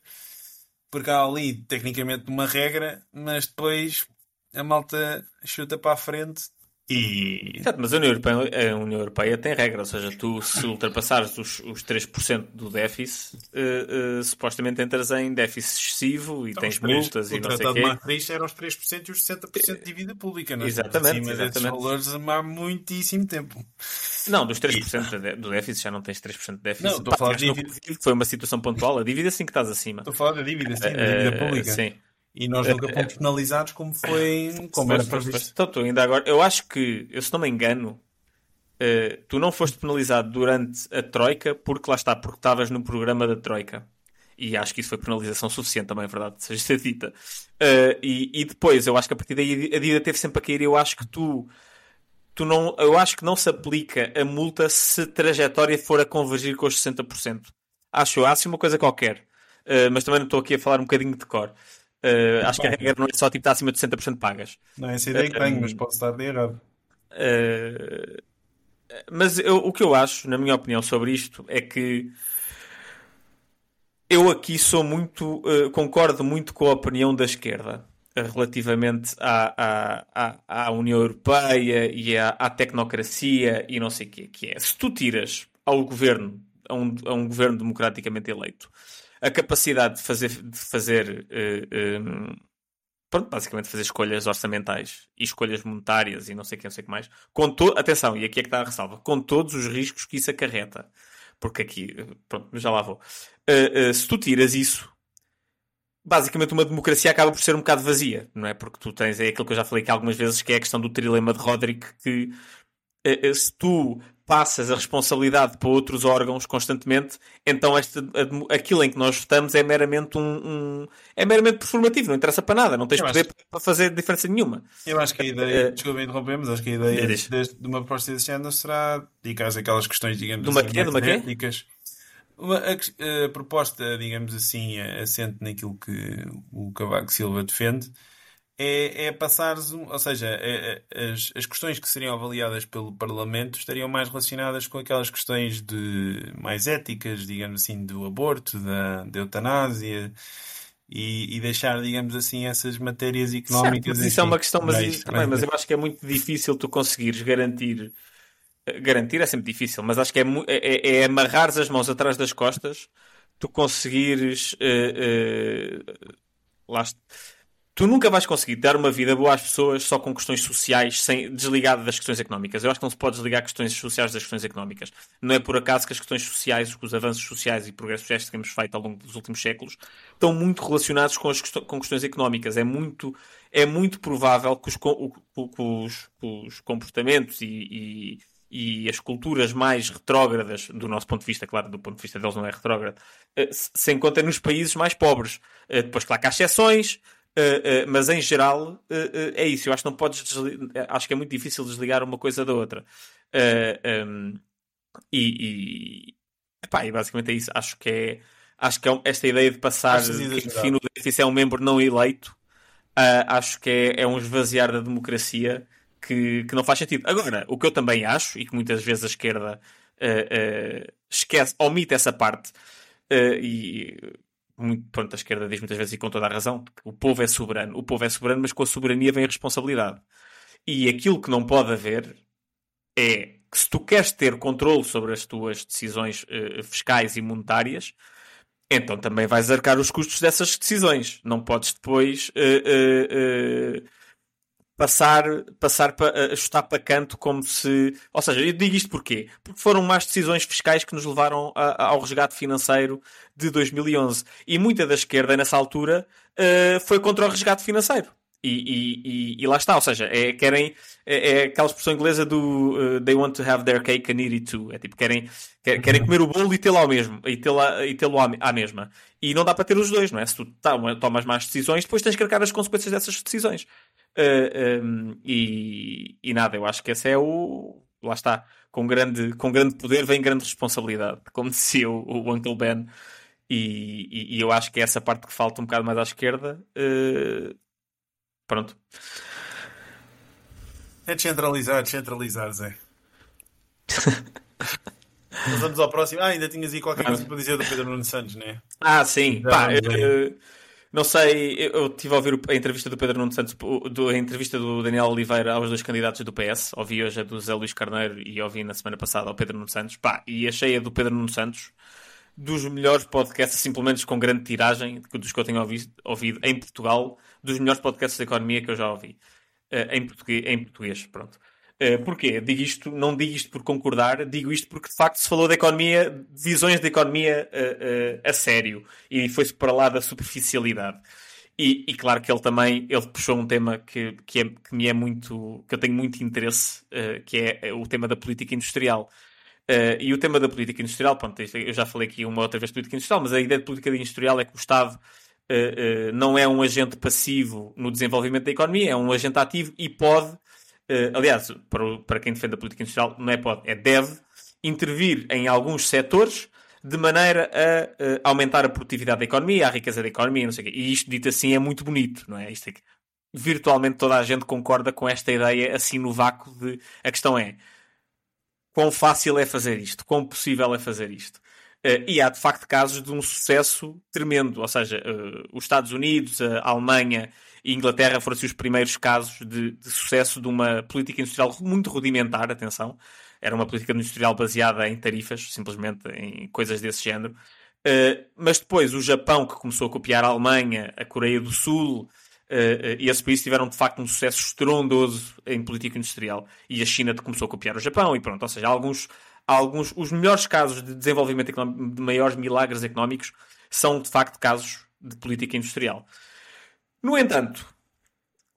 porque há ali tecnicamente uma regra, mas depois a malta chuta para a frente e... Exato, mas a União, Europeia, a União Europeia tem regras, ou seja, tu se ultrapassares os, os 3% do déficit, uh, uh, supostamente entras em déficit excessivo e então, tens 3, multas e não sei o quê. O Tratado de Maastricht eram os 3% e os 60% de dívida pública, não é? Exatamente, exatamente. valores há muitíssimo tempo. Não, dos 3% e... do déficit já não tens 3% de déficit. Não, estou a falar de dívida. Foi uma situação pontual, a dívida sim que estás acima. Estou a falar da dívida, sim, da dívida pública. Sim. E nós nunca é, fomos penalizados como foi. Como era previsto. Então, tu ainda agora. Eu acho que, eu, se não me engano, uh, tu não foste penalizado durante a Troika porque lá está, porque estavas no programa da Troika. E acho que isso foi penalização suficiente também, é verdade, seja dita. Uh, e, e depois, eu acho que a partir daí a dívida teve sempre a cair. Eu acho que tu. Tu não, eu acho que não se aplica a multa se a trajetória for a convergir com os 60%. Acho eu, acho uma coisa qualquer. Uh, mas também não estou aqui a falar um bocadinho de cor. Uh, acho que a regra não é só tipo estar acima de 60% pagas. Não é essa ideia que tenho, mas pode estar de errado. Uh, mas eu, o que eu acho, na minha opinião, sobre isto é que eu aqui sou muito. Uh, concordo muito com a opinião da esquerda relativamente à, à, à, União Europeia e à, à, tecnocracia e não sei o quê, que é se tu tiras ao governo, a um, a um governo democraticamente eleito, a capacidade de fazer, de fazer uh, eh, eh, pronto, basicamente fazer escolhas orçamentais e escolhas monetárias e não sei o que, não sei o que mais. Com to... Atenção, e aqui é que está a ressalva, com todos os riscos que isso acarreta. Porque aqui, pronto, já lá vou. Uh, se tu tiras isso, basicamente uma democracia acaba por ser um bocado vazia, não é? Porque tu tens, é aquilo que eu já falei aqui algumas vezes, que é a questão do trilema de Roderick, que se tu passas a responsabilidade para outros órgãos constantemente, então este, aquilo em que nós votamos é meramente um, um, é meramente performativo, não interessa para nada, não tens eu poder acho... para fazer diferença nenhuma. Eu acho que a ideia, uh, desculpa interromper, mas acho que a ideia de, de, uma proposta desse género será dedicar aquelas questões, digamos de uma assim, quê? De uma étnicas. Uma, a, a, proposta, digamos assim, assente naquilo que o Cavaco Silva defende, é, é passar, ou seja, é, é, as, as questões que seriam avaliadas pelo Parlamento estariam mais relacionadas com aquelas questões de mais éticas, digamos assim, do aborto, da, da eutanásia e, e, deixar, digamos assim, essas matérias económicas. Certo, isso é uma questão, mas, mas, também, mas eu acho que é muito difícil tu conseguires garantir. Garantir é sempre difícil, mas acho que é, é, é, é amarrares as mãos atrás das costas, tu conseguires. Uh, uh, lá, tu nunca vais conseguir dar uma vida boa às pessoas só com questões sociais, sem, desligado das questões económicas. Eu acho que não se pode desligar questões sociais das questões económicas. Não é por acaso que as questões sociais, os avanços sociais e progressos sociais que temos feito ao longo dos últimos séculos estão muito relacionados com, as, com questões económicas. É muito, é muito provável que os, que os, os comportamentos e, e, e, as culturas mais retrógradas, do nosso ponto de vista, claro, do ponto de vista deles não é retrógrado, eh, se encontrem nos países mais pobres. Eh, depois, claro que há exceções Uh, uh, mas em geral uh, é isso. Eu acho que não podes acho que é muito difícil desligar uma coisa da outra. Um, e, e, epá, e basicamente é isso. Acho que é acho que é esta ideia de passar enfim, o déficit é um membro não eleito. acho que é, é um esvaziar da democracia que, que não faz sentido. Agora, o que eu também acho, e que muitas vezes a esquerda esquece, omite essa parte, e muito, pronto, a esquerda diz muitas vezes e com toda a razão que o povo é soberano. O povo é soberano, mas com a soberania vem a responsabilidade. E aquilo que não pode haver é que se tu queres ter controle sobre as tuas decisões uh, fiscais e monetárias, então também vais arcar os custos dessas decisões. Não podes depois uh, uh, passar, passar para ajustar para canto como se. Ou seja, eu digo isto porquê? Porque foram más decisões fiscais que nos levaram a, ao resgate financeiro de 2011. E muita da esquerda, nessa altura, uh, foi contra o resgate financeiro. E, e, e, lá está, ou seja, é, querem, é, é aquela expressão inglesa do uh, they want to have their cake and eat it too. É tipo, querem, quer, querem comer o bolo e tê-lo ao mesmo, e tê-lo e tê à, à mesma. E não dá para ter os dois, não é? Se tu tomas más decisões, depois tens que arcar as consequências dessas decisões. Uh, eh, um, ehm, e, e, nada, eu acho que esse é o. Lá está. Com grande, com grande poder vem grande responsabilidade, como dizia o, o Uncle Ben. E, e, e, eu acho que é essa parte que falta um bocado mais à esquerda. Uh, pronto. É descentralizar, descentralizar, Zé. Mas vamos ao próximo. Ah, ainda tinhas aí qualquer coisa para dizer do Pedro Nuno Santos, não é? Ah, sim. Pá, eu, não sei, eu estive a ouvir a entrevista do Pedro Nuno Santos, a entrevista do Daniel Oliveira aos dois candidatos do PS. Ouvi hoje a do Zé Luís Carneiro e ouvi na semana passada ao Pedro Nuno Santos. Pá, e achei a do Pedro Nuno Santos dos melhores podcasts, simplesmente com grande tiragem, dos que eu tenho ouvido, ouvido em Portugal, dos melhores podcasts de economia que eu já ouvi. Uh, em, português, em português, pronto. Uh, porquê? Digo isto, não digo isto por concordar, digo isto porque de facto se falou da economia, visões da economia uh, uh, a sério e foi-se para lá da superficialidade. E, e, claro que ele também ele puxou um tema que, que, é, que me é muito que eu tenho muito interesse, que é, é o tema da política industrial. e o tema da política industrial, pronto, eu já falei aqui uma outra vez de política industrial, mas a ideia de política industrial é que o Estado não é um agente passivo no desenvolvimento da economia, é um agente ativo e pode Uh, aliás, para, para quem defende a política industrial, não é pode, é deve intervir em alguns setores de maneira a uh, aumentar a produtividade da economia, a riqueza da economia, não sei o quê. E isto dito assim é muito bonito, não é? Isto é que virtualmente toda a gente concorda com esta ideia assim no vácuo de a questão é quão fácil é fazer isto, quão possível é fazer isto. Uh, e há de facto casos de um sucesso tremendo, ou seja, uh, os Estados Unidos, a Alemanha e Inglaterra foram assim, os primeiros casos de, de, sucesso de uma política industrial muito rudimentar, atenção. Era uma política industrial baseada em tarifas, simplesmente em coisas desse género. Uh, mas depois o Japão, que começou a copiar a Alemanha, a Coreia do Sul, Uh, e esses países tiveram de facto um sucesso estrondoso em política industrial e a China começou a copiar o Japão e pronto, ou seja, alguns, alguns os melhores casos de desenvolvimento económico, de maiores milagres económicos são de facto casos de política industrial. No entanto,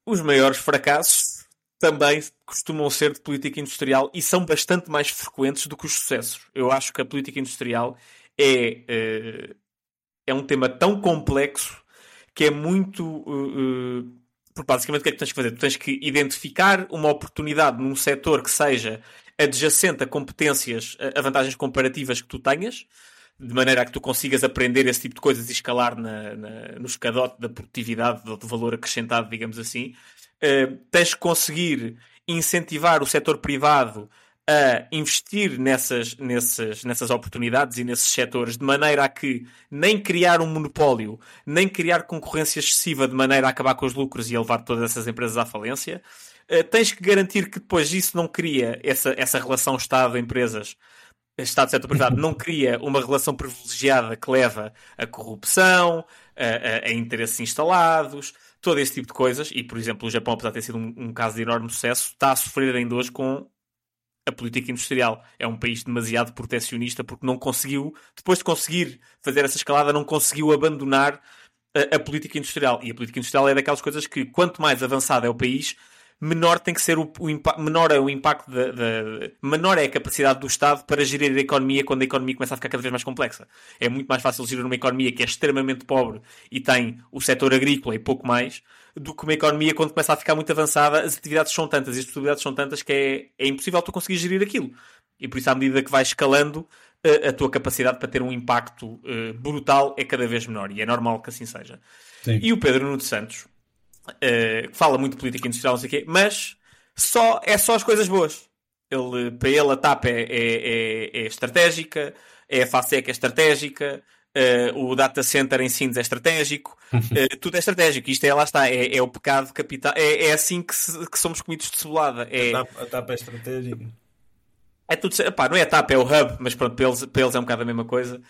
os maiores fracassos também costumam ser de política industrial e são bastante mais frequentes do que os sucessos. Eu acho que a política industrial é, eh, é um tema tão complexo que é muito. Uh, porque basicamente o que é que tens que fazer? Tu tens que identificar uma oportunidade num setor que seja adjacente a competências, a vantagens comparativas que tu tenhas, de maneira a que tu consigas aprender esse tipo de coisas e escalar na, na, no escadote da produtividade, do, do valor acrescentado, digamos assim, uh, tens que conseguir incentivar o setor privado a investir nessas, nessas, nessas oportunidades e nesses setores de maneira a que nem criar um monopólio, nem criar concorrência excessiva de maneira a acabar com os lucros e a levar todas essas empresas à falência. Uh, tens que garantir que depois isso não cria essa, essa relação Estado-empresas Estado-setor privado não cria uma relação privilegiada que leva a corrupção, a, a, a, interesses instalados, todo esse tipo de coisas. E, por exemplo, o Japão, apesar de ter sido um, um caso de enorme sucesso, está a sofrer ainda hoje com a política industrial. É um país demasiado protecionista porque não conseguiu, depois de conseguir fazer essa escalada, não conseguiu abandonar a, a política industrial. E a política industrial é daquelas coisas que, quanto mais avançado é o país, menor tem que ser o, o menor é o impacto de, de, menor é a capacidade do Estado para gerir a economia quando a economia começa a ficar cada vez mais complexa. É muito mais fácil gerir uma economia que é extremamente pobre e tem o setor agrícola e pouco mais do que uma economia quando começa a ficar muito avançada, as atividades são tantas e as possibilidades são tantas que é, é impossível tu conseguir gerir aquilo. E por isso, à medida que vais escalando, a, a tua capacidade para ter um impacto uh, brutal é cada vez menor. E é normal que assim seja. Sim. E o Pedro Nuno Santos, uh, fala muito de política industrial, não sei o quê, mas só, é só as coisas boas. Ele, para ele a TAP é, é, é, é estratégica, é a FASEC é estratégica, uh, o data center em Sines é estratégico, uh, tudo é estratégico. Isto é, lá está, é, é o pecado capital. É, é assim que, se, que, somos comidos de cebolada. É, a, TAP, a TAP é estratégica. É tudo, pá, não é a TAP, é o hub, mas pronto, para eles, para eles é um bocado a mesma coisa.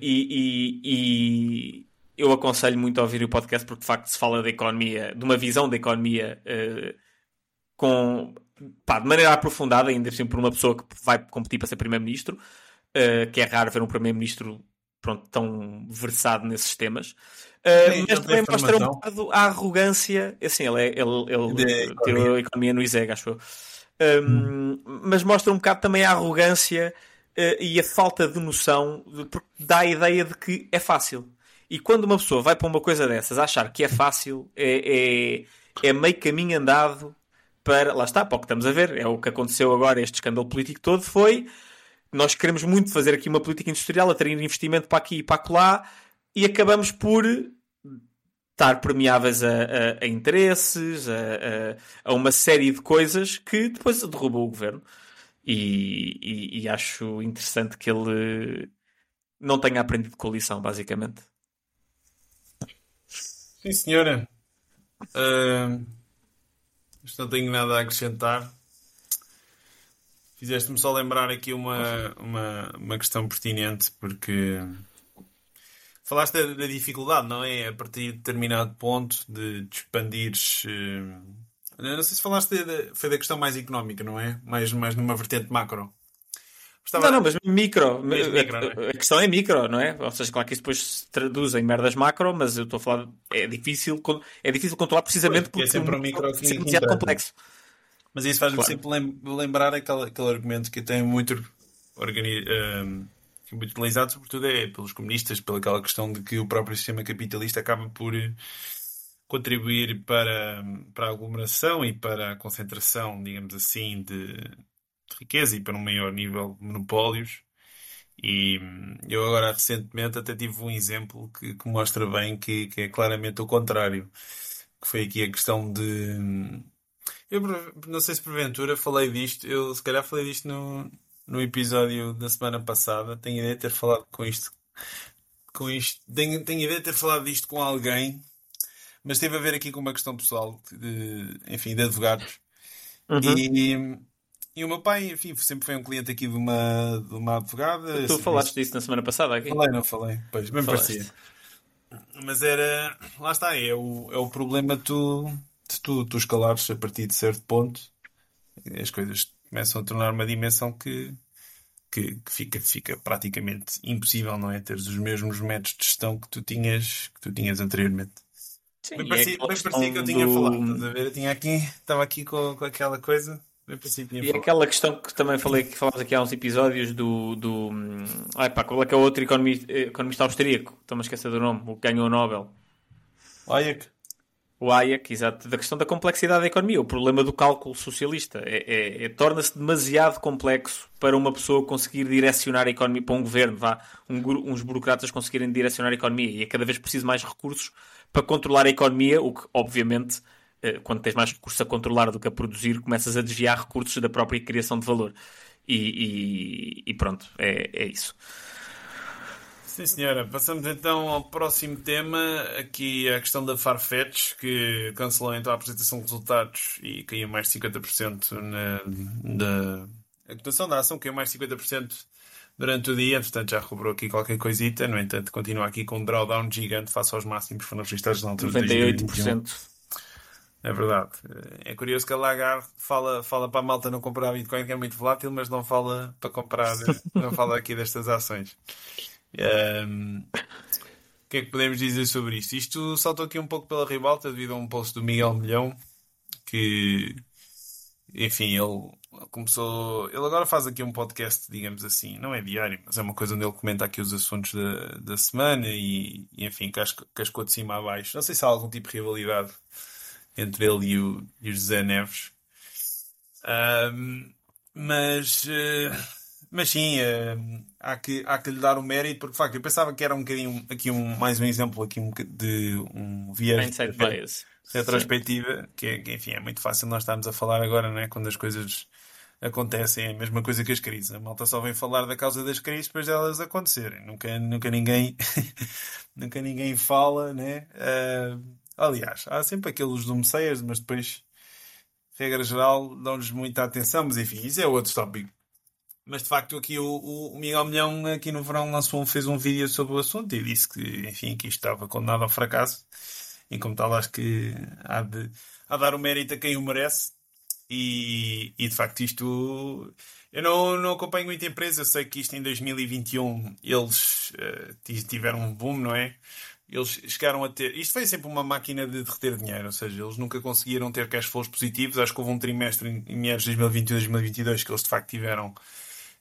E, e, eu aconselho muito a ouvir o podcast porque de facto se fala da economia, de uma visão da economia uh, com, pá, de maneira aprofundada, ainda assim por uma pessoa que vai competir para ser primeiro-ministro, uh, que é raro ver um primeiro-ministro pronto, tão versado nesses temas. Uh, mas também mostra um bocado a arrogância. Assim, ele, é, ele, ele tirou a economia no ISEG, acho eu. Um, hum. Mas mostra um bocado também a arrogância uh, e a falta de noção, de, porque dá a ideia de que é fácil. E quando uma pessoa vai para uma coisa dessas achar que é fácil, é, é, é meio caminho andado para. Lá está, para o que estamos a ver. É o que aconteceu agora, este escândalo político todo foi. Nós queremos muito fazer aqui uma política industrial, atrair investimento para aqui e para lá, e acabamos por estar permeáveis a, a, a interesses, a, a, uma série de coisas que depois derrubam o governo. E, e, e acho interessante que ele não tenha aprendido com a lição, basicamente. Sim, senhora. Uh, não tenho nada a acrescentar. Fizeste-me só lembrar aqui uma, uma, uma questão pertinente, porque falaste da, da, dificuldade, não é? A partir de determinado ponto de, de expandires. Uh, não sei se falaste de, de, foi da questão mais económica, não é? Mais, mais numa vertente macro. Estava... Não, não, mas micro. micro é? A questão é micro, não é? Ou seja, claro que isso depois se traduz em merdas macro, mas eu estou a falar. É difícil, é difícil controlar precisamente pois, porque é sempre um micro que é demasiado complexo. Mas isso faz-me claro. sempre lembrar aquele, aquele argumento que tem muito, organi... um, muito utilizado, sobretudo é pelos comunistas, pela aquela questão de que o próprio sistema capitalista acaba por contribuir para, para a aglomeração e para a concentração, digamos assim, de, de riqueza e para um maior nível de monopólios. E hum, eu agora recentemente até tive um exemplo que, que mostra bem que, que, é claramente o contrário. Que foi aqui a questão de. Hum, eu não sei se porventura falei disto, eu se calhar falei disto no, no episódio da semana passada. Tenho ideia de ter falado com isto. Com isto. Tenho, tenho ideia de ter falado disto com alguém, mas teve a ver aqui com uma questão pessoal de, enfim, de advogados. Uhum. E hum, e o meu pai, enfim, sempre foi um cliente aqui de uma, de uma advogada. Tu falaste disso na semana passada aqui? Falei, não falei. Pois, bem parecia. Mas era. Lá está, é o, é o problema de tu, de tu, tu escalares a partir de certo ponto. As coisas começam a tornar uma dimensão que, que, que, fica, fica praticamente impossível, não é? Teres os mesmos métodos de gestão que tu tinhas, que tu tinhas anteriormente. Sim, bem parecia, é bem parecia que eu tinha do... falado, estás a ver? Eu tinha aqui, estava aqui com, com aquela coisa e aquela questão que também falei que falámos aqui há uns episódios do. do ai pá, qual é que é o outro economista, economista austríaco? Estou-me a esquecer do nome, o que ganhou o Nobel. Hayek. O Hayek, exato, da questão da complexidade da economia, o problema do cálculo socialista. É, é, é torna-se demasiado complexo para uma pessoa conseguir direcionar a economia, para um governo, vá, um, uns burocratas conseguirem direcionar a economia. E é cada vez preciso mais recursos para controlar a economia, o que, obviamente, quando tens mais recursos a controlar do que a produzir, começas a desviar recursos da própria criação de valor. E, e, e pronto, é, é isso. Sim, senhora. Passamos então ao próximo tema, aqui a questão da Farfetch, que cancelou então a apresentação de resultados e caiu mais de 50% na, da... A cotação da ação caiu mais de 50% durante o dia, portanto já recuperou aqui qualquer coisita, no entanto continua aqui com um drawdown gigante face aos máximos que foram registrados na altura 98%. É verdade. É curioso que a Lagarde fala, fala para a malta não comprar Bitcoin, que é muito volátil, mas não fala para comprar, não fala aqui destas ações. Um, o que é que podemos dizer sobre isto? Isto saltou aqui um pouco pela ribalta devido a um post do Miguel Milhão que, enfim, ele começou. Ele agora faz aqui um podcast, digamos assim, não é diário, mas é uma coisa onde ele comenta aqui os assuntos da, da semana e, e enfim, cascou, cascou de cima a baixo. Não sei se há algum tipo de rivalidade entre ele e o, e o José Neves. Um, mas. Uh, mas sim, uh, há, que, há que lhe dar o mérito, porque de facto eu pensava que era um bocadinho aqui um, mais um exemplo aqui um, de um viés retrospectiva, que, é, que enfim é muito fácil nós estarmos a falar agora, não é? Quando as coisas acontecem, é a mesma coisa que as crises. A malta só vem falar da causa das crises depois delas acontecerem. Nunca, nunca ninguém nunca ninguém fala, né? Uh, aliás, há sempre aqueles domeceias, mas depois regra geral, dão-lhes muita atenção, mas enfim, isso é outro tópico. Mas de facto aqui o, o Miguel Milhão aqui no verão lançou, fez um vídeo sobre o assunto e disse que, enfim, que isto estava condenado ao fracasso. E como tal, acho que há de, há dar o mérito a quem o merece. E, e de facto isto... Eu não, não acompanho muita empresa, eu sei que isto em 2021 eles uh, tiveram um boom, não é? Eles chegaram a ter. Isto foi sempre uma máquina de derreter dinheiro, ou seja, eles nunca conseguiram ter cash flows positivos. Acho que houve um trimestre em meados de 2021 e 2022 que eles de facto tiveram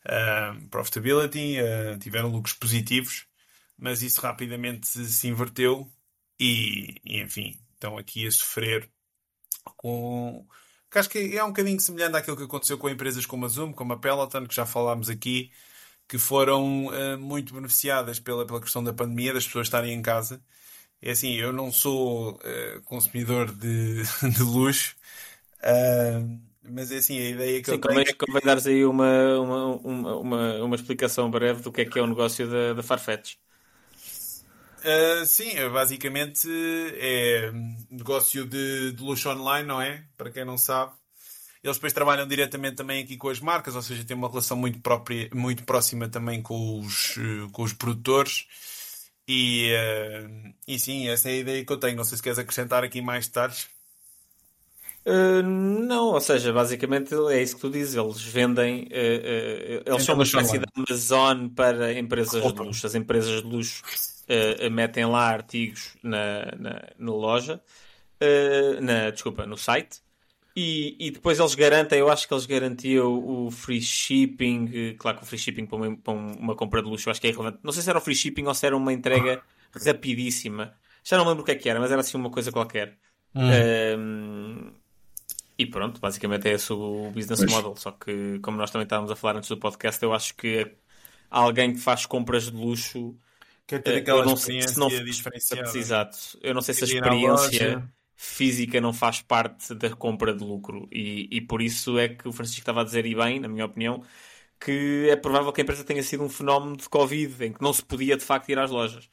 uh, profitability, uh, tiveram lucros positivos, mas isso rapidamente se inverteu e, e, enfim, estão aqui a sofrer com. Que acho que é um bocadinho semelhante àquilo que aconteceu com empresas como a Zoom, como a Peloton, que já falámos aqui, que foram uh, muito beneficiadas pela, pela questão da pandemia, das pessoas estarem em casa. É assim, eu não sou uh, consumidor de, de luxo, uh, mas é assim, a ideia que Sim, eu tenho... Sim, convém dares aí uma, uma, uma, uma, uma explicação breve do que é que é o negócio da, da Farfetch. Uh, sim, é basicamente é negócio de, de, luxo online, não é? Para quem não sabe. Eles depois trabalham diretamente também aqui com as marcas, ou seja, têm uma relação muito, própria, muito próxima também com os, com os produtores. E, uh, e sim, essa é a ideia que eu tenho. Não sei se queres acrescentar aqui mais detalhes. Uh, não, ou seja, basicamente é isso que tu dizes. Eles vendem, uh, uh, eles são uma espécie de Amazon para empresas de luxo. As empresas de luxo metem lá artigos na, na, na loja, na, desculpa, no site. E, e, depois eles garantem, eu acho que eles garantiam o free shipping. Claro que o free shipping para uma, para uma compra de luxo eu acho que é irrelevante. Não sei se era o free shipping ou se era uma entrega rapidíssima. Já não lembro o que é que era, mas era assim uma coisa qualquer. Hum. E pronto, basicamente é esse o business pois. model. Só que, como nós também estávamos a falar antes do podcast, eu acho que alguém que faz compras de luxo quer ter eh, aquela eu não experiência se não, diferenciada. Exato. Eu não sei se a experiência física não faz parte da compra de lucro. E, e por isso é que o Francisco estava a dizer, e bem, na minha opinião, que é provável que a empresa tenha sido um fenómeno de Covid, em que não se podia de facto ir às lojas.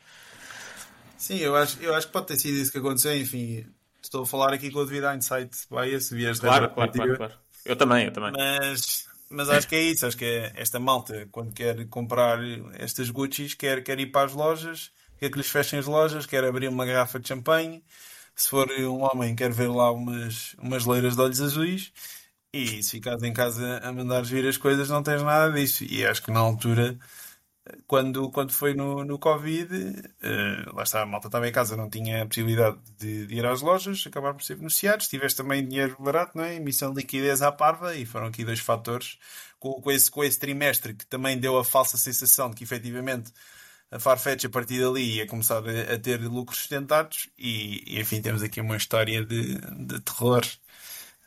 Sim, eu acho, eu acho que pode ter sido isso que aconteceu. Enfim, Estou a falar aqui com o devido hindsight bias, vias claro, claro, claro, claro. Eu também, eu também. Mas, mas acho que é isso. Acho que é esta malta, quando quer comprar estas Gucci's, quer, quer ir para as lojas, quer que lhes fechem as lojas, quer abrir uma garrafa de champanhe. Se for um homem, quer ver lá umas, umas leiras de olhos azuis. E se ficares em casa a mandar vir as coisas, não tens nada disso. E acho que na altura quando, quando foi no, no Covid, uh, lá está, a malta estava em casa, não tinha a possibilidade de, de, ir às lojas, acabaram por ser beneficiados. Tiveste também dinheiro barato, não é? emissão de liquidez à parva, e foram aqui dois fatores. Com, com, esse, com esse trimestre que também deu a falsa sensação de que efetivamente a Farfetch a partir dali ia começar a, a ter lucros sustentados, e, e, enfim, temos aqui uma história de, de terror.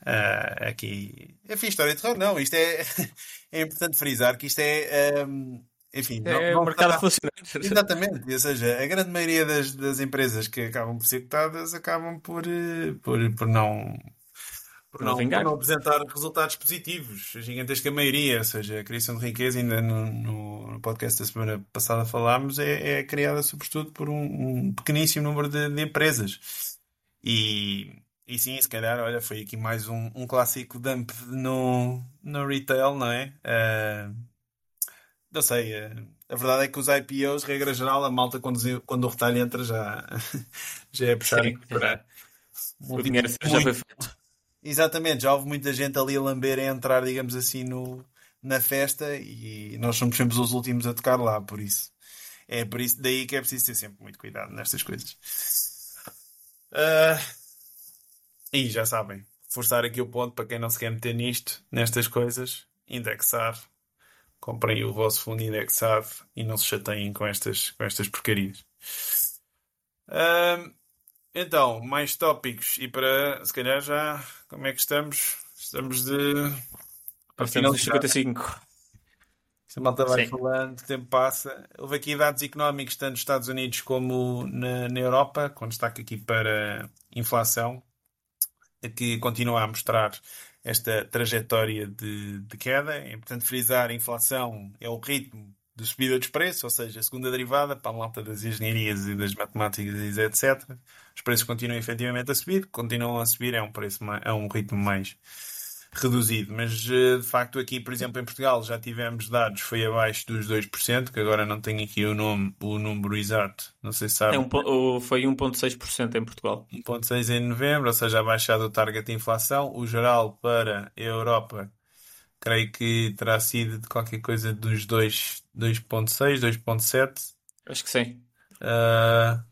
Uh, aqui, enfim, história de terror, não, isto é, é importante frisar que isto é. Um, ehm, enfim, é não, o mercado está... funcionar. Exatamente, ou seja, a grande maioria das, das empresas que acabam por ser cotadas acabam por, por, por não por não, por não, apresentar resultados positivos, a gigantesca maioria, ou seja, a criação de riqueza, ainda no, no podcast da semana passada falámos, é, é criada sobretudo por um, um pequeníssimo número de, de, empresas. E, e sim, se calhar, olha, foi aqui mais um, um clássico dump no, no retail, não é? Uh, não sei, uh, a verdade é que os IPOs, regra geral, a malta quando, quando o retalho entra já, já é puxar e O dinheiro já foi feito. Exatamente, já houve muita gente ali a lamber, a entrar, digamos assim, no, na festa e nós somos sempre os últimos a tocar lá, por isso. É por isso daí que é preciso ter sempre muito cuidado nestas coisas. Uh, e já sabem, forçar aqui o ponto para quem não se quer meter nisto, nestas coisas, indexar. Comprem o vosso fundo indexado e não se chateiem com estas, com estas porcarias. Uh, então, mais tópicos e para se calhar já como é que estamos? Estamos de para final de 55. Se a malta vai Sim. falando, o tempo passa. Houve aqui dados económicos tanto nos Estados Unidos como na, na Europa, com destaque aqui para inflação, que continua a mostrar esta trajetória de, de queda. É importante frisar, a inflação é o ritmo de subida dos preços, ou seja, a segunda derivada para a malta das engenharias e das matemáticas, etc. Os preços continuam efetivamente a subir, continuam a subir, é um preço é um ritmo mais reduzido, mas eh, de facto aqui, por exemplo, em Portugal já tivemos dados, foi abaixo dos 2%, que agora não tenho aqui o, nome, o número exato, não sei se sabe. É um, foi 1,6% em Portugal. 1,6% em novembro, ou seja, abaixado o target de inflação. O geral para a Europa creio que terá sido de qualquer coisa dos 2.6, 2.7. Acho que sim. Uh,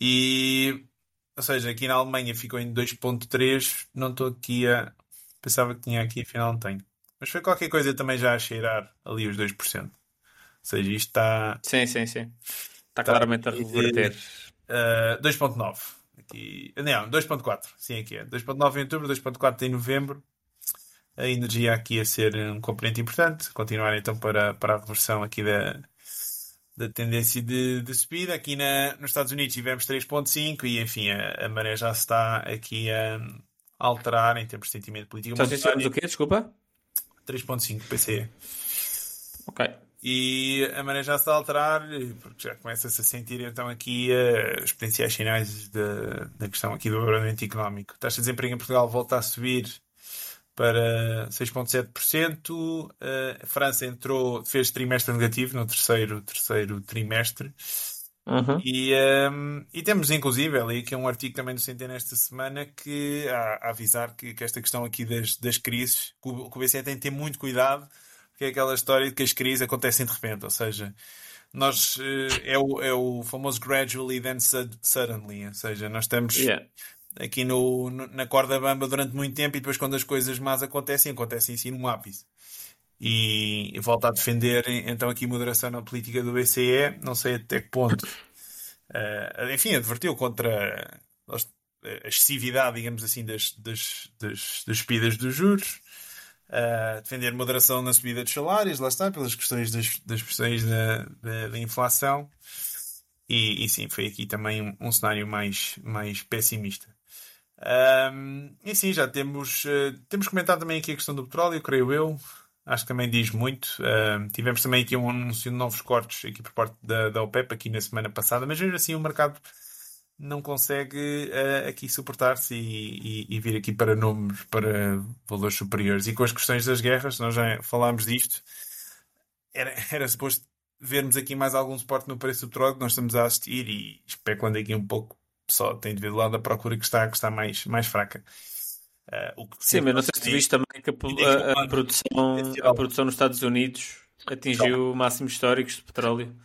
e, ou seja, aqui na Alemanha ficou em 2.3. Não estou aqui a. Pensava que tinha aqui, afinal não tenho. Mas foi qualquer coisa também já a cheirar ali os 2%. Ou seja, isto está. Sim, sim, sim. Está, claramente a reverter. Uh, 2.9. Aqui... Não, 2.4. Sim, aqui é. 2.9 em outubro, 2.4 em novembro a energia aqui a ser um componente importante. Continuar então para, para a reversão aqui da, da tendência de, de subida. Aqui na, nos Estados Unidos tivemos 3.5 e enfim a, a, maré já está aqui a alterar em termos de sentimento político. Já tivemos o quê? Desculpa? 3.5 PCE. Ok. E a maré já está a alterar, porque já começa-se a sentir então aqui uh, os potenciais sinais da, da questão aqui do abrandamento económico. A taxa de desemprego em Portugal volta a subir para 6,7%. A França entrou, fez trimestre negativo no terceiro, terceiro trimestre. Uhum. E, um, e temos inclusive ali que é um artigo também do Centeno esta semana que a, a avisar que, que, esta questão aqui das, das crises, que o, que o BCE tem de ter muito cuidado, porque é aquela história de que as crises acontecem de repente, ou seja, nós eh, é o, é o famoso gradually then suddenly, ou seja, nós estamos yeah aqui no, no, na corda bamba durante muito tempo e depois quando as coisas más acontecem, acontecem assim num ápice. E, e volta a defender então aqui moderação na política do BCE, não sei até que ponto. Uh, enfim, advertiu contra a excessividade, digamos assim, das, das, das, das subidas dos juros. Uh, defender moderação na subida dos salários, lá está, pelas questões das, das pressões da, da, da inflação. E, e, sim, foi aqui também um, um cenário mais, mais pessimista. Um, e sim, já temos, uh, temos comentado também aqui a questão do petróleo, creio eu. Acho que também diz muito. Uh, tivemos também aqui um anúncio de novos cortes aqui por parte da, da OPEP aqui na semana passada, mas mesmo assim o mercado não consegue uh, aqui suportar-se e, e, e, vir aqui para números, para valores superiores. E com as questões das guerras, nós já falámos disto, era, era suposto vermos aqui mais algum suporte no preço do petróleo que nós estamos a assistir e especulando aqui um pouco só tem de ver do lado da procura que está, que está mais, mais fraca. Uh, Sim, mas não sei se tu viste também que a, a, a, produção, a produção nos Estados Unidos atingiu máximos históricos de petróleo.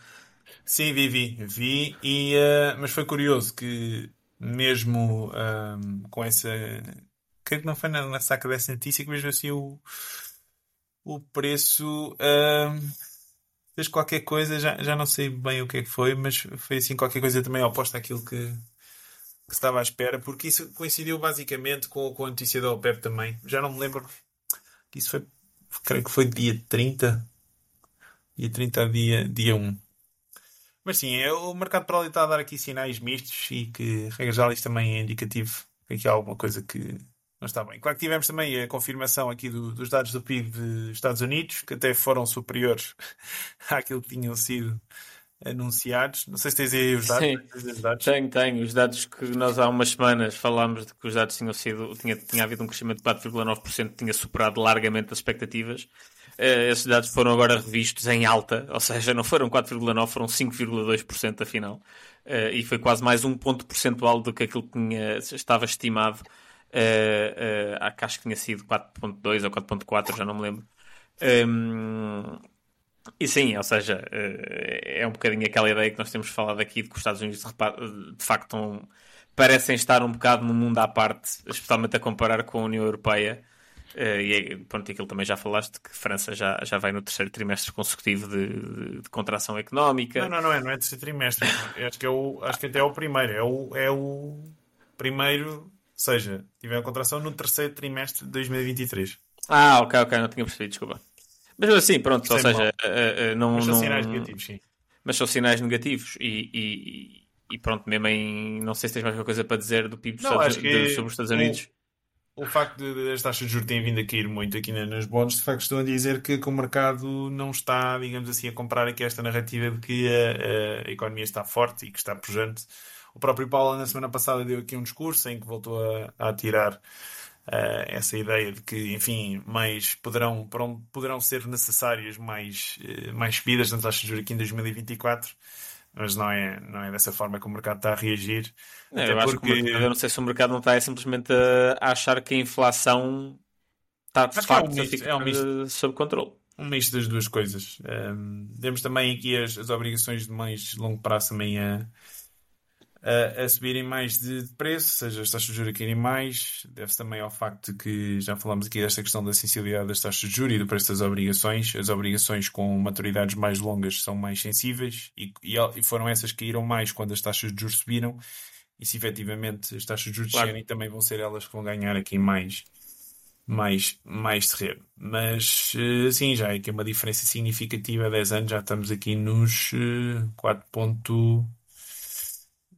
Sim, vi, vi, vi e, uh, mas foi curioso que mesmo um, com essa creio que não foi na, na saca dessa notícia que mesmo assim o, o preço um, fez qualquer coisa, já, já não sei bem o que é que foi, mas foi assim qualquer coisa também oposta àquilo que, que estava à espera, porque isso coincidiu basicamente com, com a notícia da OPEP também. Já não me lembro isso foi, creio que foi dia 30 dia 30 dia, dia 1. Mas sim, é, o mercado para ali está a dar aqui sinais mistos e que, regra isto também é indicativo que aqui há alguma coisa que não está bem. Claro que tivemos também a confirmação aqui do, dos dados do PIB dos Estados Unidos, que até foram superiores àquilo que tinham sido anunciados. Não sei se tens aí os dados. Sim, os dados. tenho, tenho. Os dados que nós há umas semanas falámos de que os dados tinham sido, tinha, tinha havido um crescimento de 4,9%, tinha superado largamente as expectativas. Uh, esses dados foram agora revistos em alta, ou seja, não foram 4,9%, foram 5,2% afinal. Uh, e foi quase mais um ponto percentual do que aquilo que tinha, estava estimado. Uh, uh, acho que tinha sido 4.2 ou 4.4, já não me lembro. Um, e sim, ou seja, eh, é um bocadinho aquela ideia que nós temos falado aqui de que os Estados Unidos de facto estão, parecem estar um bocado no mundo à parte, especialmente a comparar com a União Europeia. Eh, e é, pronto, aquilo também já falaste que a França já, já vai no terceiro trimestre consecutivo de, de, de contração económica. Não, não, não é, não é terceiro trimestre. acho, que é o, acho que até é o primeiro. É o, é o primeiro, ou seja, tiver a contração no terceiro trimestre de 2023. Ah, ok, ok, não tinha percebido, desculpa. Mas assim, pronto, ou seja, uh, não. Mas são não... sinais negativos, sim. Mas são sinais negativos e, e, e, pronto, mesmo em. Não sei se tens mais alguma coisa para dizer do PIB não, sobre, de, sobre os Estados Unidos. O, o facto de, as taxas de juros terem vindo a cair muito aqui nas bonds, de facto, estão a dizer que, que, o mercado não está, digamos assim, a comprar aqui esta narrativa de que a, a economia está forte e que está pujante. O próprio Paulo, na semana passada, deu aqui um discurso em que voltou a, a atirar Uh, essa ideia de que, enfim, mais poderão, poderão ser necessárias mais, uh, mais subidas nas taxas de juros aqui em 2024, mas não é, não é dessa forma que o mercado está a reagir. Não, eu, acho porque... que eu não sei se o mercado não está simplesmente a, achar que a inflação está de facto é um misto, é um misto, sob controle. Um misto das duas coisas. Um, temos também aqui as, as obrigações de mais longo prazo também a a, a subirem mais de, preço, seja as taxas de juros a caírem mais, deve-se também ao facto de que já falamos aqui desta questão da sensibilidade das taxas de juros e do preço das obrigações. As obrigações com maturidades mais longas são mais sensíveis e, e foram essas que caíram mais quando as taxas de juros subiram. E se efetivamente as taxas de juros claro. descerem, também vão ser elas que vão ganhar aqui mais, mais, mais terreno. Mas eh, sim, já é que é uma diferença significativa. Há 10 anos já estamos aqui nos 4.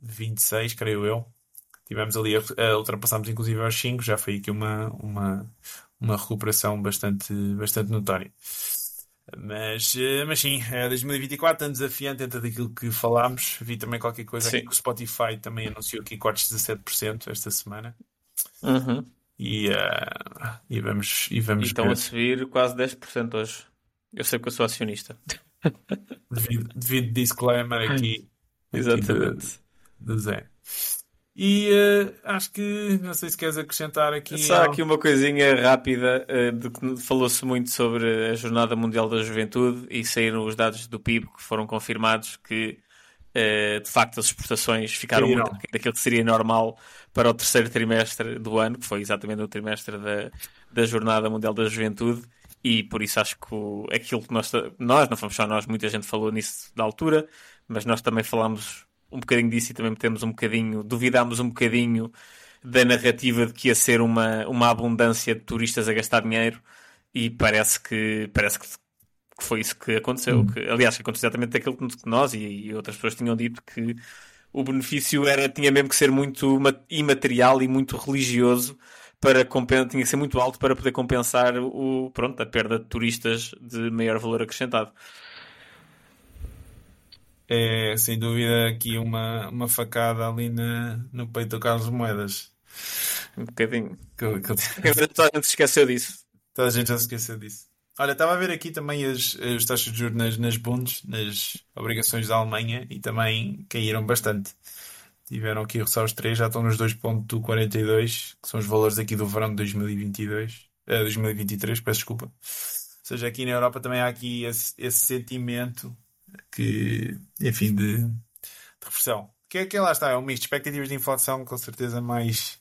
Eh, 26, creio eu. Tivemos ali, a, a ultrapassamos inclusive aos 5, já foi aqui uma, uma, uma recuperação bastante, bastante notória. Mas, eh, mas sim, é 2024, ano desafiante dentro daquilo que falámos. Vi também qualquer coisa sim. aqui que o Spotify também anunciou aqui cortes de 17% esta semana. Uhum. E, uh, e vamos, e vamos e estão ver. a subir quase 10% hoje. Eu sei que eu sou acionista. Devido, devido disclaimer aqui. Exatamente de Zé. E uh, acho que, não sei se queres acrescentar aqui. Só aqui uma coisinha rápida, uh, de que falou-se muito sobre a Jornada Mundial da Juventude e saíram os dados do PIB que foram confirmados que, uh, de facto, as exportações ficaram muito daquilo que seria normal para o terceiro trimestre do ano, que foi exatamente o trimestre da, da Jornada Mundial da Juventude. E por isso acho que o, aquilo que nós, nós, não fomos só nós, muita gente falou nisso da altura, mas nós também falamos um bocadinho disso e também temos um bocadinho, duvidámos um bocadinho da narrativa de que ia ser uma, uma abundância de turistas a gastar dinheiro e parece que, parece que, que foi isso que aconteceu. Hum. Que, aliás, que aconteceu exatamente aquilo que nós e, e, outras pessoas tinham dito que o benefício era, tinha mesmo que ser muito imaterial e muito religioso para tinha que ser muito alto para poder compensar o, pronto, a perda de turistas de maior valor acrescentado é sem dúvida aqui uma, uma facada ali na, no peito do Carlos Moedas. Um bocadinho. Que, que... Toda a gente se esqueceu disso. Toda a gente já se esqueceu disso. Olha, estava a ver aqui também as, as taxas de juros nas, nas bundes, nas obrigações da Alemanha e também caíram bastante. Tiveram aqui a os 3, já estão nos 2.42, que são os valores aqui do verão de 2022, eh, 2023, peço desculpa. Ou seja, aqui na Europa também há aqui esse, esse sentimento que, enfim, de, de reversão. Que, que lá está, é um misto de expectativas de inflação com certeza mais,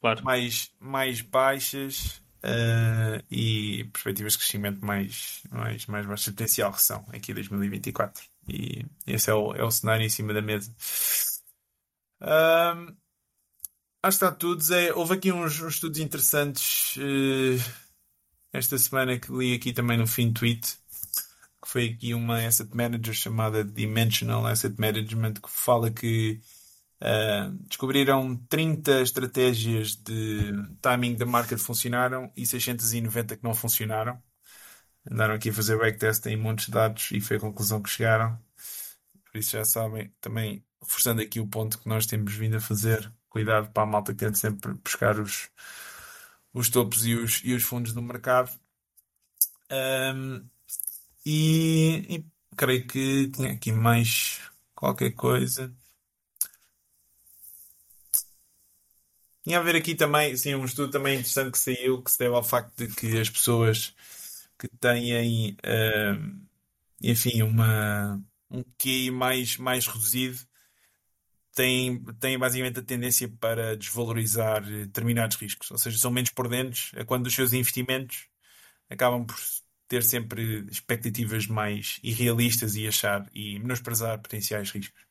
claro. mais, mais baixas uh, e perspectivas de crescimento mais, mais, mais baixas, potencial recessão aqui em 2024. E esse é o, é o cenário em cima da mesa. Uh, acho que está tudo. Houve aqui uns, uns estudos interessantes uh, esta semana que li aqui também no fim tweet que foi aqui uma asset manager chamada Dimensional Asset Management, que fala que uh, descobriram 30 estratégias de timing da marca que funcionaram e 690 que não funcionaram. Andaram aqui a fazer backtest em montes de dados e foi a conclusão que chegaram. Por isso já sabem, também reforçando aqui o ponto que nós temos vindo a fazer, cuidado para a malta que tenta sempre buscar os, os topos e os, e os fundos do mercado. Um, e, e, creio que tinha aqui mais qualquer coisa. Tinha a ver aqui também, sim, um estudo também interessante que saiu, que se deve ao facto de que as pessoas que têm, uh, enfim, uma, um QI mais, mais reduzido têm, têm basicamente a tendência para desvalorizar determinados riscos, ou seja, são menos prudentes a quando os seus investimentos acabam por ter sempre expectativas mais irrealistas e achar e menosprezar potenciais riscos,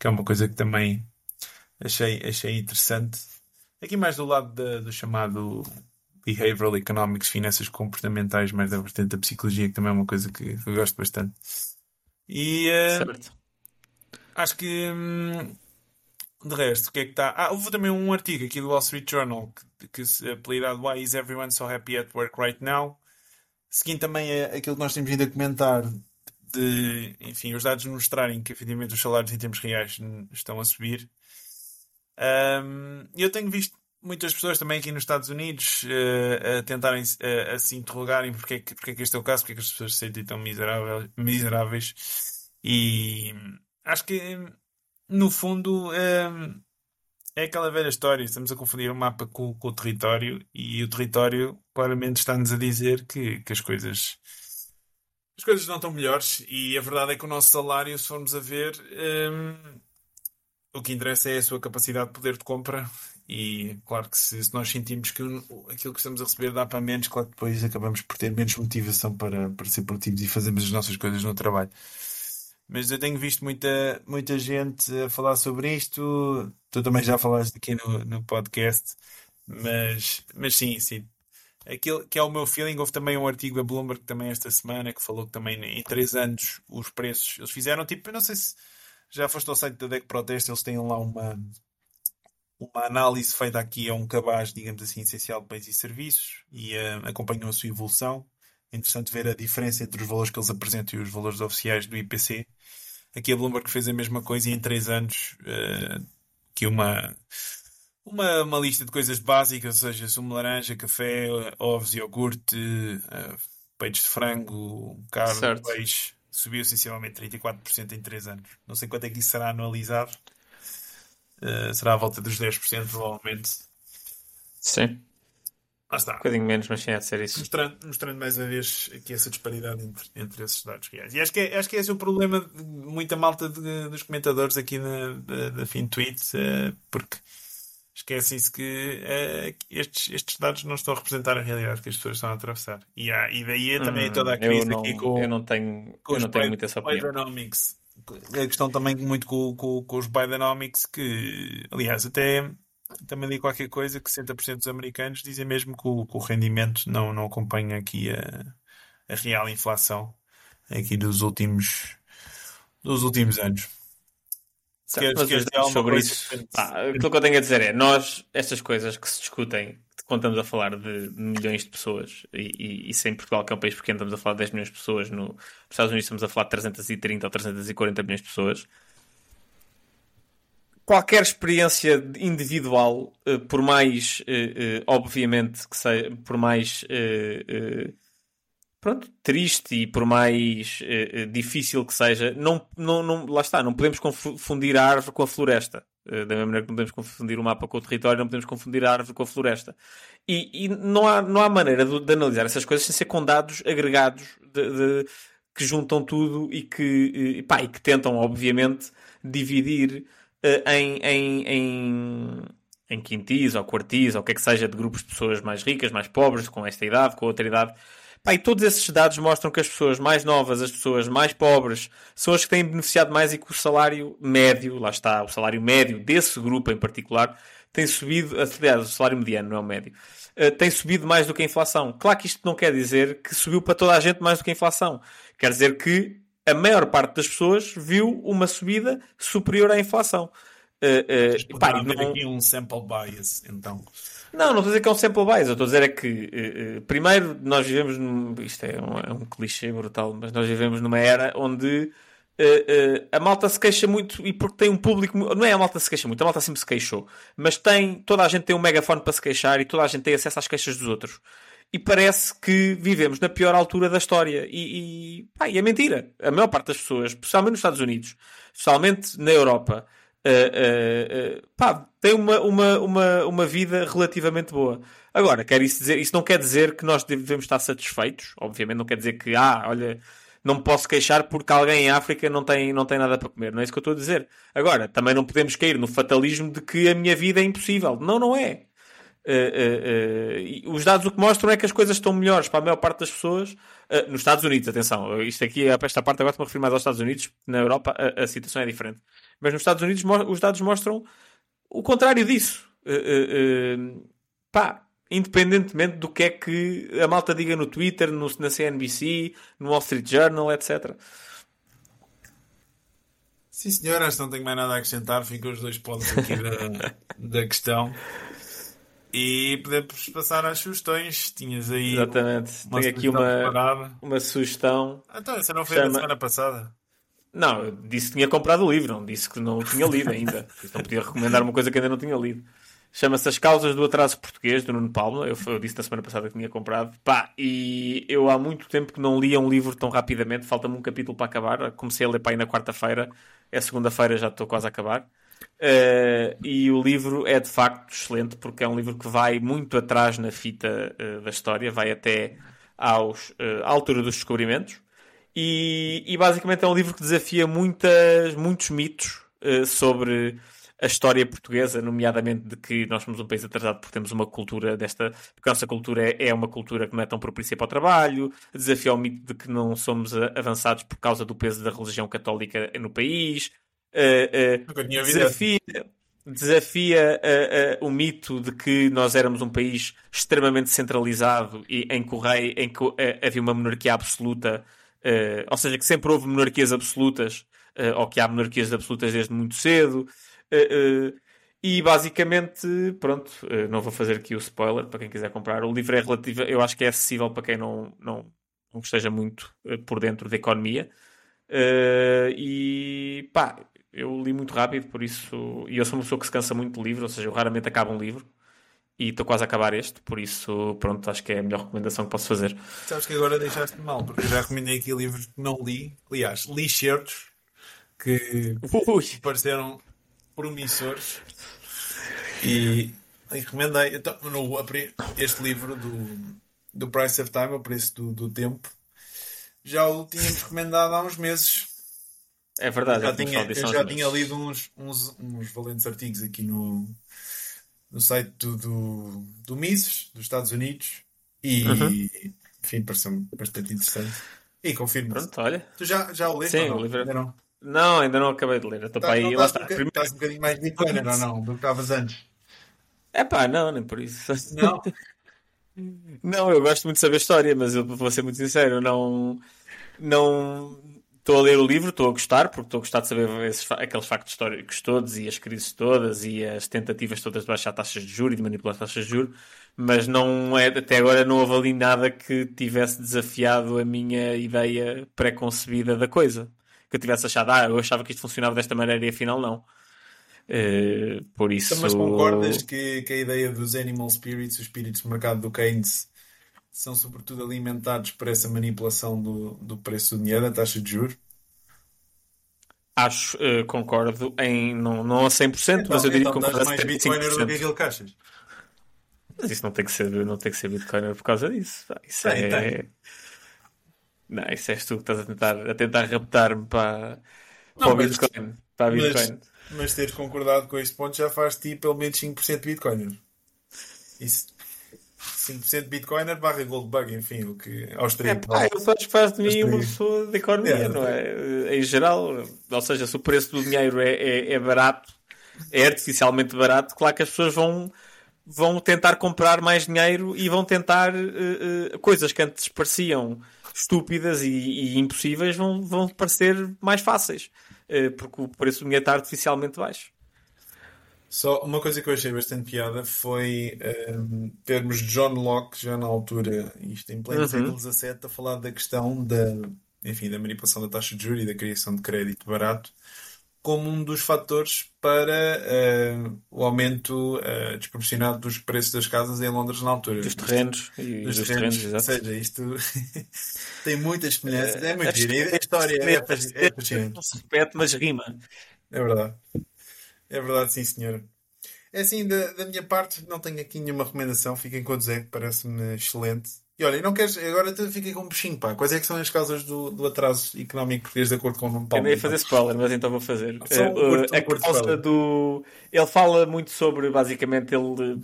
que é uma coisa que também achei, achei interessante. Aqui mais do lado da, do chamado Behavioral Economics, finanças comportamentais, mais da vertente da psicologia, que também é uma coisa que, que eu gosto bastante. E uh, acho que hum, de resto, o que é que está? Ah, houve também um artigo aqui do Wall Street Journal que, que se apelidado Why is everyone so happy at work right now? Seguindo também é aquilo que nós temos vindo a comentar de, enfim, os dados mostrarem que efetivamente os salários em termos reais estão a subir. Um, eu tenho visto muitas pessoas também aqui nos Estados Unidos uh, a tentarem uh, a se interrogarem porque é, que, porque é que este é o caso, porque é que as pessoas se sentem tão miseráveis, miseráveis. E acho que no fundo, é aquela velha história. Estamos a confundir o mapa com, com o território e o território claramente está-nos a dizer que, que as coisas. As coisas não estão melhores e a verdade é que o nosso salário, se formos a ver, um, o que interessa é a sua capacidade de poder de compra e claro que se, se nós sentimos que aquilo que estamos a receber dá para menos, claro que depois acabamos por ter menos motivação para, para ser produtivos e fazermos as nossas coisas no trabalho. Mas eu tenho visto muita, muita gente a falar sobre isto. Tu também já falaste aqui no, no podcast. Mas, mas sim, sim. Aquilo que é o meu feeling, houve também um artigo da Bloomberg também esta semana que falou que também em 3 anos os preços eles fizeram tipo, eu não sei se já foste ao site da Deck Protest, eles têm lá uma, uma análise feita aqui a um cabaz, digamos assim, essencial de bens e serviços e uh, acompanham a sua evolução. É interessante ver a diferença entre os valores que eles apresentam e os valores oficiais do IPC. Aqui a Bloomberg fez a mesma coisa e em 3 anos uh, que uma, uma, uma lista de coisas básicas, ou seja, sumo laranja, café, ovos, iogurte, uh, peitos de frango, carne, certo. peixe, subiu sensivelmente 34% em 3 anos. Não sei quanto é que isso será anualizado. Uh, será à volta dos 10%, provavelmente. Sim. Lá está. Um bocadinho menos, mas sim, de ser isso. Mostrando, mostrando mais uma vez aqui essa disparidade entre, entre esses dados reais. E acho que, é, acho que esse é o problema de muita malta de, dos comentadores aqui na, da, da FinTweet, uh, porque esquecem-se que uh, estes, estes dados não estão a representar a realidade que as pessoas estão a atravessar. E, há, e daí é também hum, toda a crise não, aqui com, eu não tenho, com eu não tenho muita essa opinião. A questão também muito com, com, com os Bidenomics, que aliás até também li qualquer coisa que 60% dos americanos dizem mesmo que o, que o, rendimento não, não acompanha aqui a, a real inflação aqui dos últimos dos últimos anos. Se queres, queres sobre isso, ah, aquilo que eu tenho a dizer é nós, estas coisas que se discutem quando estamos a falar de milhões de pessoas e, e, e sem Portugal, que é um país pequeno, estamos a falar de 10 milhões de pessoas, no, nos Estados Unidos estamos a falar de 330 ou 340 milhões de pessoas qualquer experiência individual, uh, por mais, uh, uh, obviamente, que seja, por mais pronto, triste e por mais difícil que seja, não, não, não, lá está, não podemos confundir a árvore com a floresta. da mesma maneira que não podemos confundir o mapa com o território, não podemos confundir a árvore com a floresta. E, e não, há, não há maneira de, de, analisar essas coisas sem ser com dados agregados de, de, que juntam tudo e que, e, pá, e que tentam, obviamente, dividir eh, em, em, em, em quintis ou quartis ou o que é que seja de grupos de pessoas mais ricas, mais pobres, com esta idade, com outra idade. Pá, e todos esses dados mostram que as pessoas mais novas, as pessoas mais pobres, são as que têm beneficiado mais e que o salário médio, lá está, o salário médio desse grupo em particular, tem subido, aliás, o salário mediano, não é o médio, uh, tem subido mais do que a inflação. Claro que isto não quer dizer que subiu para toda a gente mais do que a inflação. Quer dizer que a maior parte das pessoas viu uma subida superior à inflação. Uh, uh, pá, não... aqui um sample bias, então. Não, não estou a dizer que é um sample bias. Eu estou a dizer é que, uh, primeiro, nós vivemos. Num... Isto é um, é um clichê brutal, mas nós vivemos numa era onde Uh, a malta se queixa muito e porque tem um público. Não é a malta se queixa muito, a malta sempre se queixou. Mas tem, toda a gente tem um megafone para se queixar e toda a gente tem acesso às queixas dos outros. E parece que vivemos na pior altura da história. E, e, pá, e é mentira. A maior parte das pessoas, especialmente nos Estados Unidos, especialmente na Europa, uh, pá, tem uma, uma, uma, uma vida relativamente boa. Agora, quer isso dizer, isso não quer dizer que nós devemos estar satisfeitos. Obviamente, não quer dizer que, ah, olha não posso queixar porque alguém em África não tem, não tem nada para comer. Não é isso que eu estou a dizer. Agora, também não podemos cair no fatalismo de que a minha vida é impossível. Não, não é. Uh, uh, uh, os dados o que mostram é que as coisas estão melhores para a maior parte das pessoas nos Estados Unidos. Atenção, isto aqui, esta parte agora estou-me a referir mais aos Estados Unidos. Na Europa a, a, situação é diferente. Mas nos Estados Unidos os dados mostram o contrário disso. pá, independentemente do que é que a malta diga no Twitter, no, na CNBC, no Wall Street Journal, etc. Sim, senhor, acho que não tenho mais nada a acrescentar. Ficam os dois pontos aqui da, da questão. E podemos passar às sugestões. Tinhas aí. Exatamente. Uma Tenho aqui uma, uma sugestão. Ah, então, essa não foi chama... da semana passada. Não, eu disse que tinha comprado o livro, não disse que não tinha lido ainda. Então podia recomendar uma coisa que ainda não tinha lido. Chama-se As Causas do Atraso Português, do Nuno Palma. Eu, eu, disse na semana passada que tinha comprado. Pá, e eu há muito tempo que não lia um livro tão rapidamente. Falta-me um capítulo para acabar. Comecei a ler para aí na quarta-feira. É segunda-feira, já estou quase a acabar. Uh, e o livro é de facto excelente porque é um livro que vai muito atrás na fita uh, da história, vai até aos, uh, à altura dos descobrimentos. E, e, basicamente é um livro que desafia muitas, muitos mitos sobre a história portuguesa, nomeadamente de que nós somos um país atrasado porque temos uma cultura desta. porque a nossa cultura é, é uma cultura que não é tão propícia para o trabalho, desafia o mito de que não somos avançados por causa do peso da religião católica no país, uh, uh, desafia. Desafia uh, uh, o mito de que nós éramos um país extremamente centralizado e em que, o rei, em que havia uma monarquia absoluta, ou seja, que sempre houve monarquias absolutas, ou que há monarquias absolutas desde muito cedo. Uh, uh, e basicamente, pronto, uh, não vou fazer aqui o spoiler para quem quiser comprar. O livro é relativo, eu acho que é acessível para quem não, não, não esteja muito por dentro da economia. e pá, eu li muito rápido, por isso. E eu sou uma pessoa que se cansa muito de livro, ou seja, eu raramente acabo um livro. E estou quase a acabar este, por isso, pronto, acho que é a melhor recomendação que posso fazer. Sabes que agora deixaste-me mal, porque eu já recomendei aqui livros que não li. Aliás, li certos que Ui. pareceram promissores. E, e recomendei então, no, este livro do, do Price of Time, o preço do, do tempo. Já o tínhamos recomendado há uns meses. É verdade, eu já, tinha, eu já tinha lido uns, uns, uns valentes artigos aqui no, no site do, do, do Mises, dos Estados Unidos, e uhum. enfim, pareceu-me bastante interessante. E confirmo. Pronto, olha. Tu já, já o leste? Sim, o livro. Não? Não, ainda não acabei de ler. Estou tá, para aí. Lá está. Um Primeiro... Estás um bocadinho mais bitcoiner ou não? Do que estavas antes? É pá, não, nem por isso. Não? não, eu gosto muito de saber história, mas eu vou ser muito sincero, não. Não. Estou a ler o livro, estou a gostar, porque estou a gostar de saber esses, aqueles factos históricos todos e as crises todas e as tentativas todas de baixar taxas de juros e de manipular taxas de juros, mas não é, até agora não houve ali nada que tivesse desafiado a minha ideia pré-concebida da coisa que eu tivesse achado, ah, eu achava que isto funcionava desta maneira e afinal não. Uh, por isso. Então, mas concordas que, que a ideia dos animal spirits, os espíritos do mercado do Keynes, são sobretudo alimentados por essa manipulação do, do preço do dinheiro, da taxa de juros? Acho, uh, concordo em não, não a 100%, então, mas eu diria então, que concordo a mais bitcoiner do que aquilo que achas. Mas isso não tem que ser, não tem que ser bitcoiner por causa disso. Isso tem, é, tem. Não, isso és tu que estás a tentar, a tentar raptar-me para, para o Bitcoin. Para a Bitcoin. Mas, mas teres concordado com este ponto já faz ti pelo menos 5% de Bitcoiner. Isso. 5% de Bitcoiner barra Goldbug, enfim, o que austríaco. É, pá, eu acho que faz de mim uma pessoa de economia, é, não é? Em geral, ou seja, se o preço do dinheiro é, é, é, barato, é artificialmente barato, claro que as pessoas vão vão tentar comprar mais dinheiro e vão tentar uh, uh, coisas que antes pareciam estúpidas e, e, impossíveis vão, vão parecer mais fáceis uh, porque o preço do dinheiro está artificialmente baixo. Só uma coisa que eu achei bastante piada foi um, termos John Locke já na altura, isto em pleno uhum. século XVII, a falar da questão da, enfim, da manipulação da taxa de juros e da criação de crédito barato como um dos fatores para uh, o aumento uh, desproporcionado dos preços das casas em Londres na altura. Dos terrenos. E dos, dos terrenos, terrenos ou seja, isto tem muitas semelhanças. É muito giro. A história é, é fascinante. Não se repete, mas rima. É verdade. É verdade, sim, senhora. É assim, da, da minha parte, não tenho aqui nenhuma recomendação. Fiquem com o Zé, parece-me excelente. E olha, não queres. Agora fiquei com um bichinho, pá. Quais é que são as causas do, do atraso económico português de acordo com o Nuno Paulo? Eu ia fazer spoiler, mas então vou fazer. Um uh, a causa do. Ele fala muito sobre, basicamente, ele.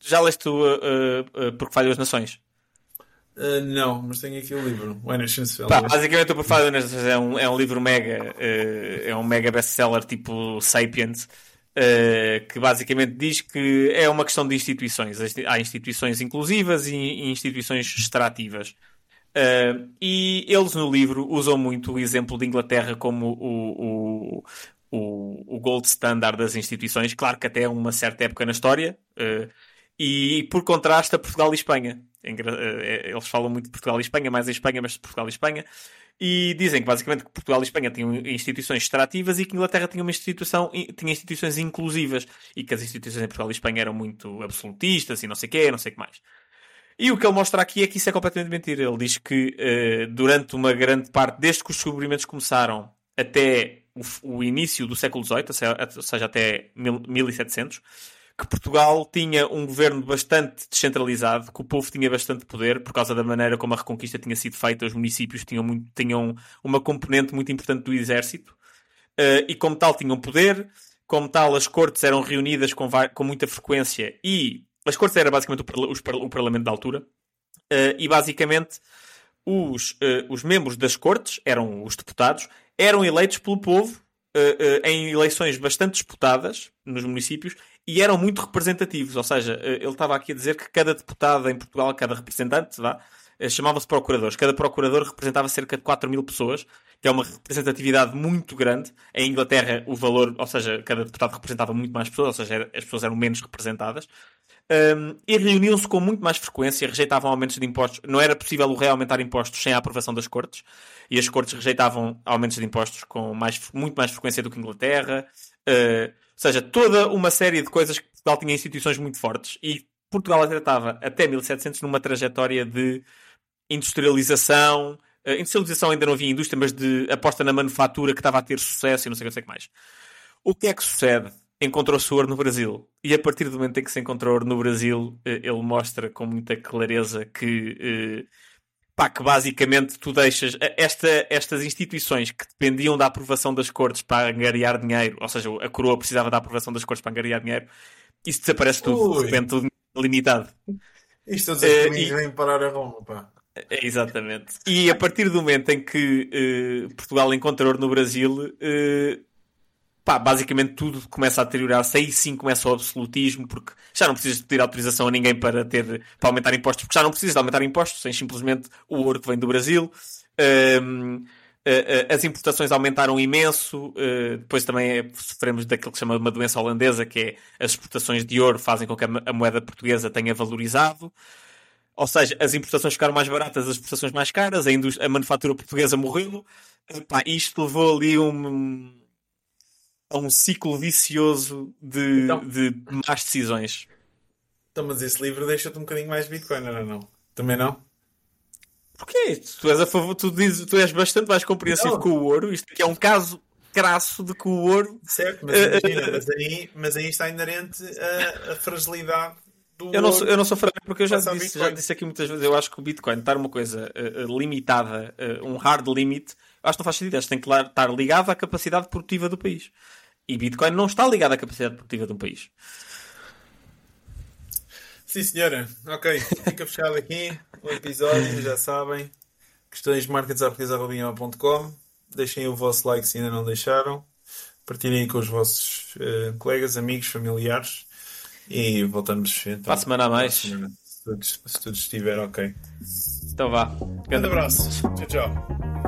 Já leste o uh, uh, Porque Falham as Nações? Uh, não, mas tenho aqui o livro, o Pá, Basicamente, o as Nações é um, é um livro mega. Uh, é um mega best-seller tipo Sapiens. Uh, que basicamente diz que é uma questão de instituições. Há instituições inclusivas e instituições extrativas. E eles no livro usam muito o exemplo de Inglaterra como o, o, o, o gold standard das instituições, claro que até uma certa época na história, e por contraste a Portugal e Espanha. Eles falam muito de Portugal e Espanha, mais em Espanha, mas de Portugal e Espanha. E dizem que basicamente que Portugal e Espanha tinham instituições extrativas e que Inglaterra tinha uma instituição, tinha instituições inclusivas e que as instituições em Portugal e Espanha eram muito absolutistas e não sei o quê, não sei o que mais. E o que ele mostra aqui é que isso é completamente mentira. Ele diz que uh, durante uma grande parte, desde que os descobrimentos começaram até o, o início do século XVIII, ou seja, até 1700, que Portugal tinha um governo bastante descentralizado, que o povo tinha bastante poder por causa da maneira como a reconquista tinha sido feita, os municípios tinham, muito, tinham uma componente muito importante do exército uh, e, como tal, tinham poder. Como tal, as cortes eram reunidas com, com muita frequência e as cortes era basicamente o, os, o parlamento da altura. Uh, e basicamente os, uh, os membros das cortes, eram os deputados, eram eleitos pelo povo em eleições bastante disputadas nos municípios e eram muito representativos. Ou seja, eh, ele estava aqui a dizer que cada deputado em Portugal, cada representante, vá, eh, chamava-se procuradores. Cada procurador representava cerca de 4 mil pessoas, que é uma representatividade muito grande. Em Inglaterra, o valor, ou seja, cada deputado representava muito mais pessoas, ou seja, as pessoas eram menos representadas. Um, e reuniam-se com muito mais frequência, rejeitavam aumentos de impostos. Não era possível o rei aumentar impostos sem a aprovação das cortes, e as cortes rejeitavam aumentos de impostos com mais, muito mais frequência do que Inglaterra. Uh, seja, toda uma série de coisas que Portugal tinha instituições muito fortes e Portugal até estava até 1700 numa trajetória de industrialização. Uh, industrialização ainda não havia indústria, mas de aposta na manufatura que estava a ter sucesso e não sei o que mais. O que é que sucede? Encontrou-se ouro no Brasil. E a partir do momento em que se encontrou ouro no Brasil, uh, ele mostra com muita clareza que uh, Pá, que basicamente tu deixas esta, estas instituições que dependiam da aprovação das cortes para angariar dinheiro, ou seja, a coroa precisava da aprovação das cortes para angariar dinheiro, isso desaparece tudo, Ui. de repente tudo limitado. Isto a dizer que uh, vem parar a Roma, pá. É, exatamente. E a partir do momento em que uh, Portugal encontra ouro no Brasil, uh, pá, basicamente tudo começa a deteriorar-se. Aí sim começa o absolutismo, porque já não precisas pedir autorização a ninguém para, ter, para aumentar impostos, porque já não precisas de aumentar impostos, sem simplesmente o ouro que vem do Brasil. Um, as importações aumentaram imenso. depois também é, sofremos daquilo que se chama uma doença holandesa, que é as exportações de ouro fazem com que a moeda portuguesa tenha valorizado. Ou seja, as importações ficaram mais baratas, as exportações mais caras, a, a manufatura portuguesa morreu. Pá, isto levou ali um, a um ciclo vicioso de, então, de más decisões. Então, mas esse livro deixa-te um bocadinho mais Bitcoin, não, não? Também não? Porquê? Tu és a favor, tu, dizes, tu és bastante mais compreensivo com o ouro. Isto aqui é um caso crasso de que o ouro. Certo, mas imagina, mas, aí, mas aí está inerente a, a fragilidade do eu não sou, eu não sou frágil porque eu já disse, já disse aqui muitas vezes. Eu acho que o Bitcoin estar uma coisa uh, limitada, uh, um hard limit, acho que não faz sentido. Acho que tem que estar ligado à capacidade produtiva do país. E Bitcoin não está ligado à capacidade produtiva de um país. Sim, senhora. Ok, fica fechado aqui o episódio, já sabem. Questões marketsarquesa.com Deixem o vosso like se ainda não deixaram. Partilhem com os vossos uh, colegas, amigos, familiares. E voltamos então, para a semana a mais. Semana, se, tudo, se tudo estiver ok. Então vá. Grande abraço. Tchau, tchau.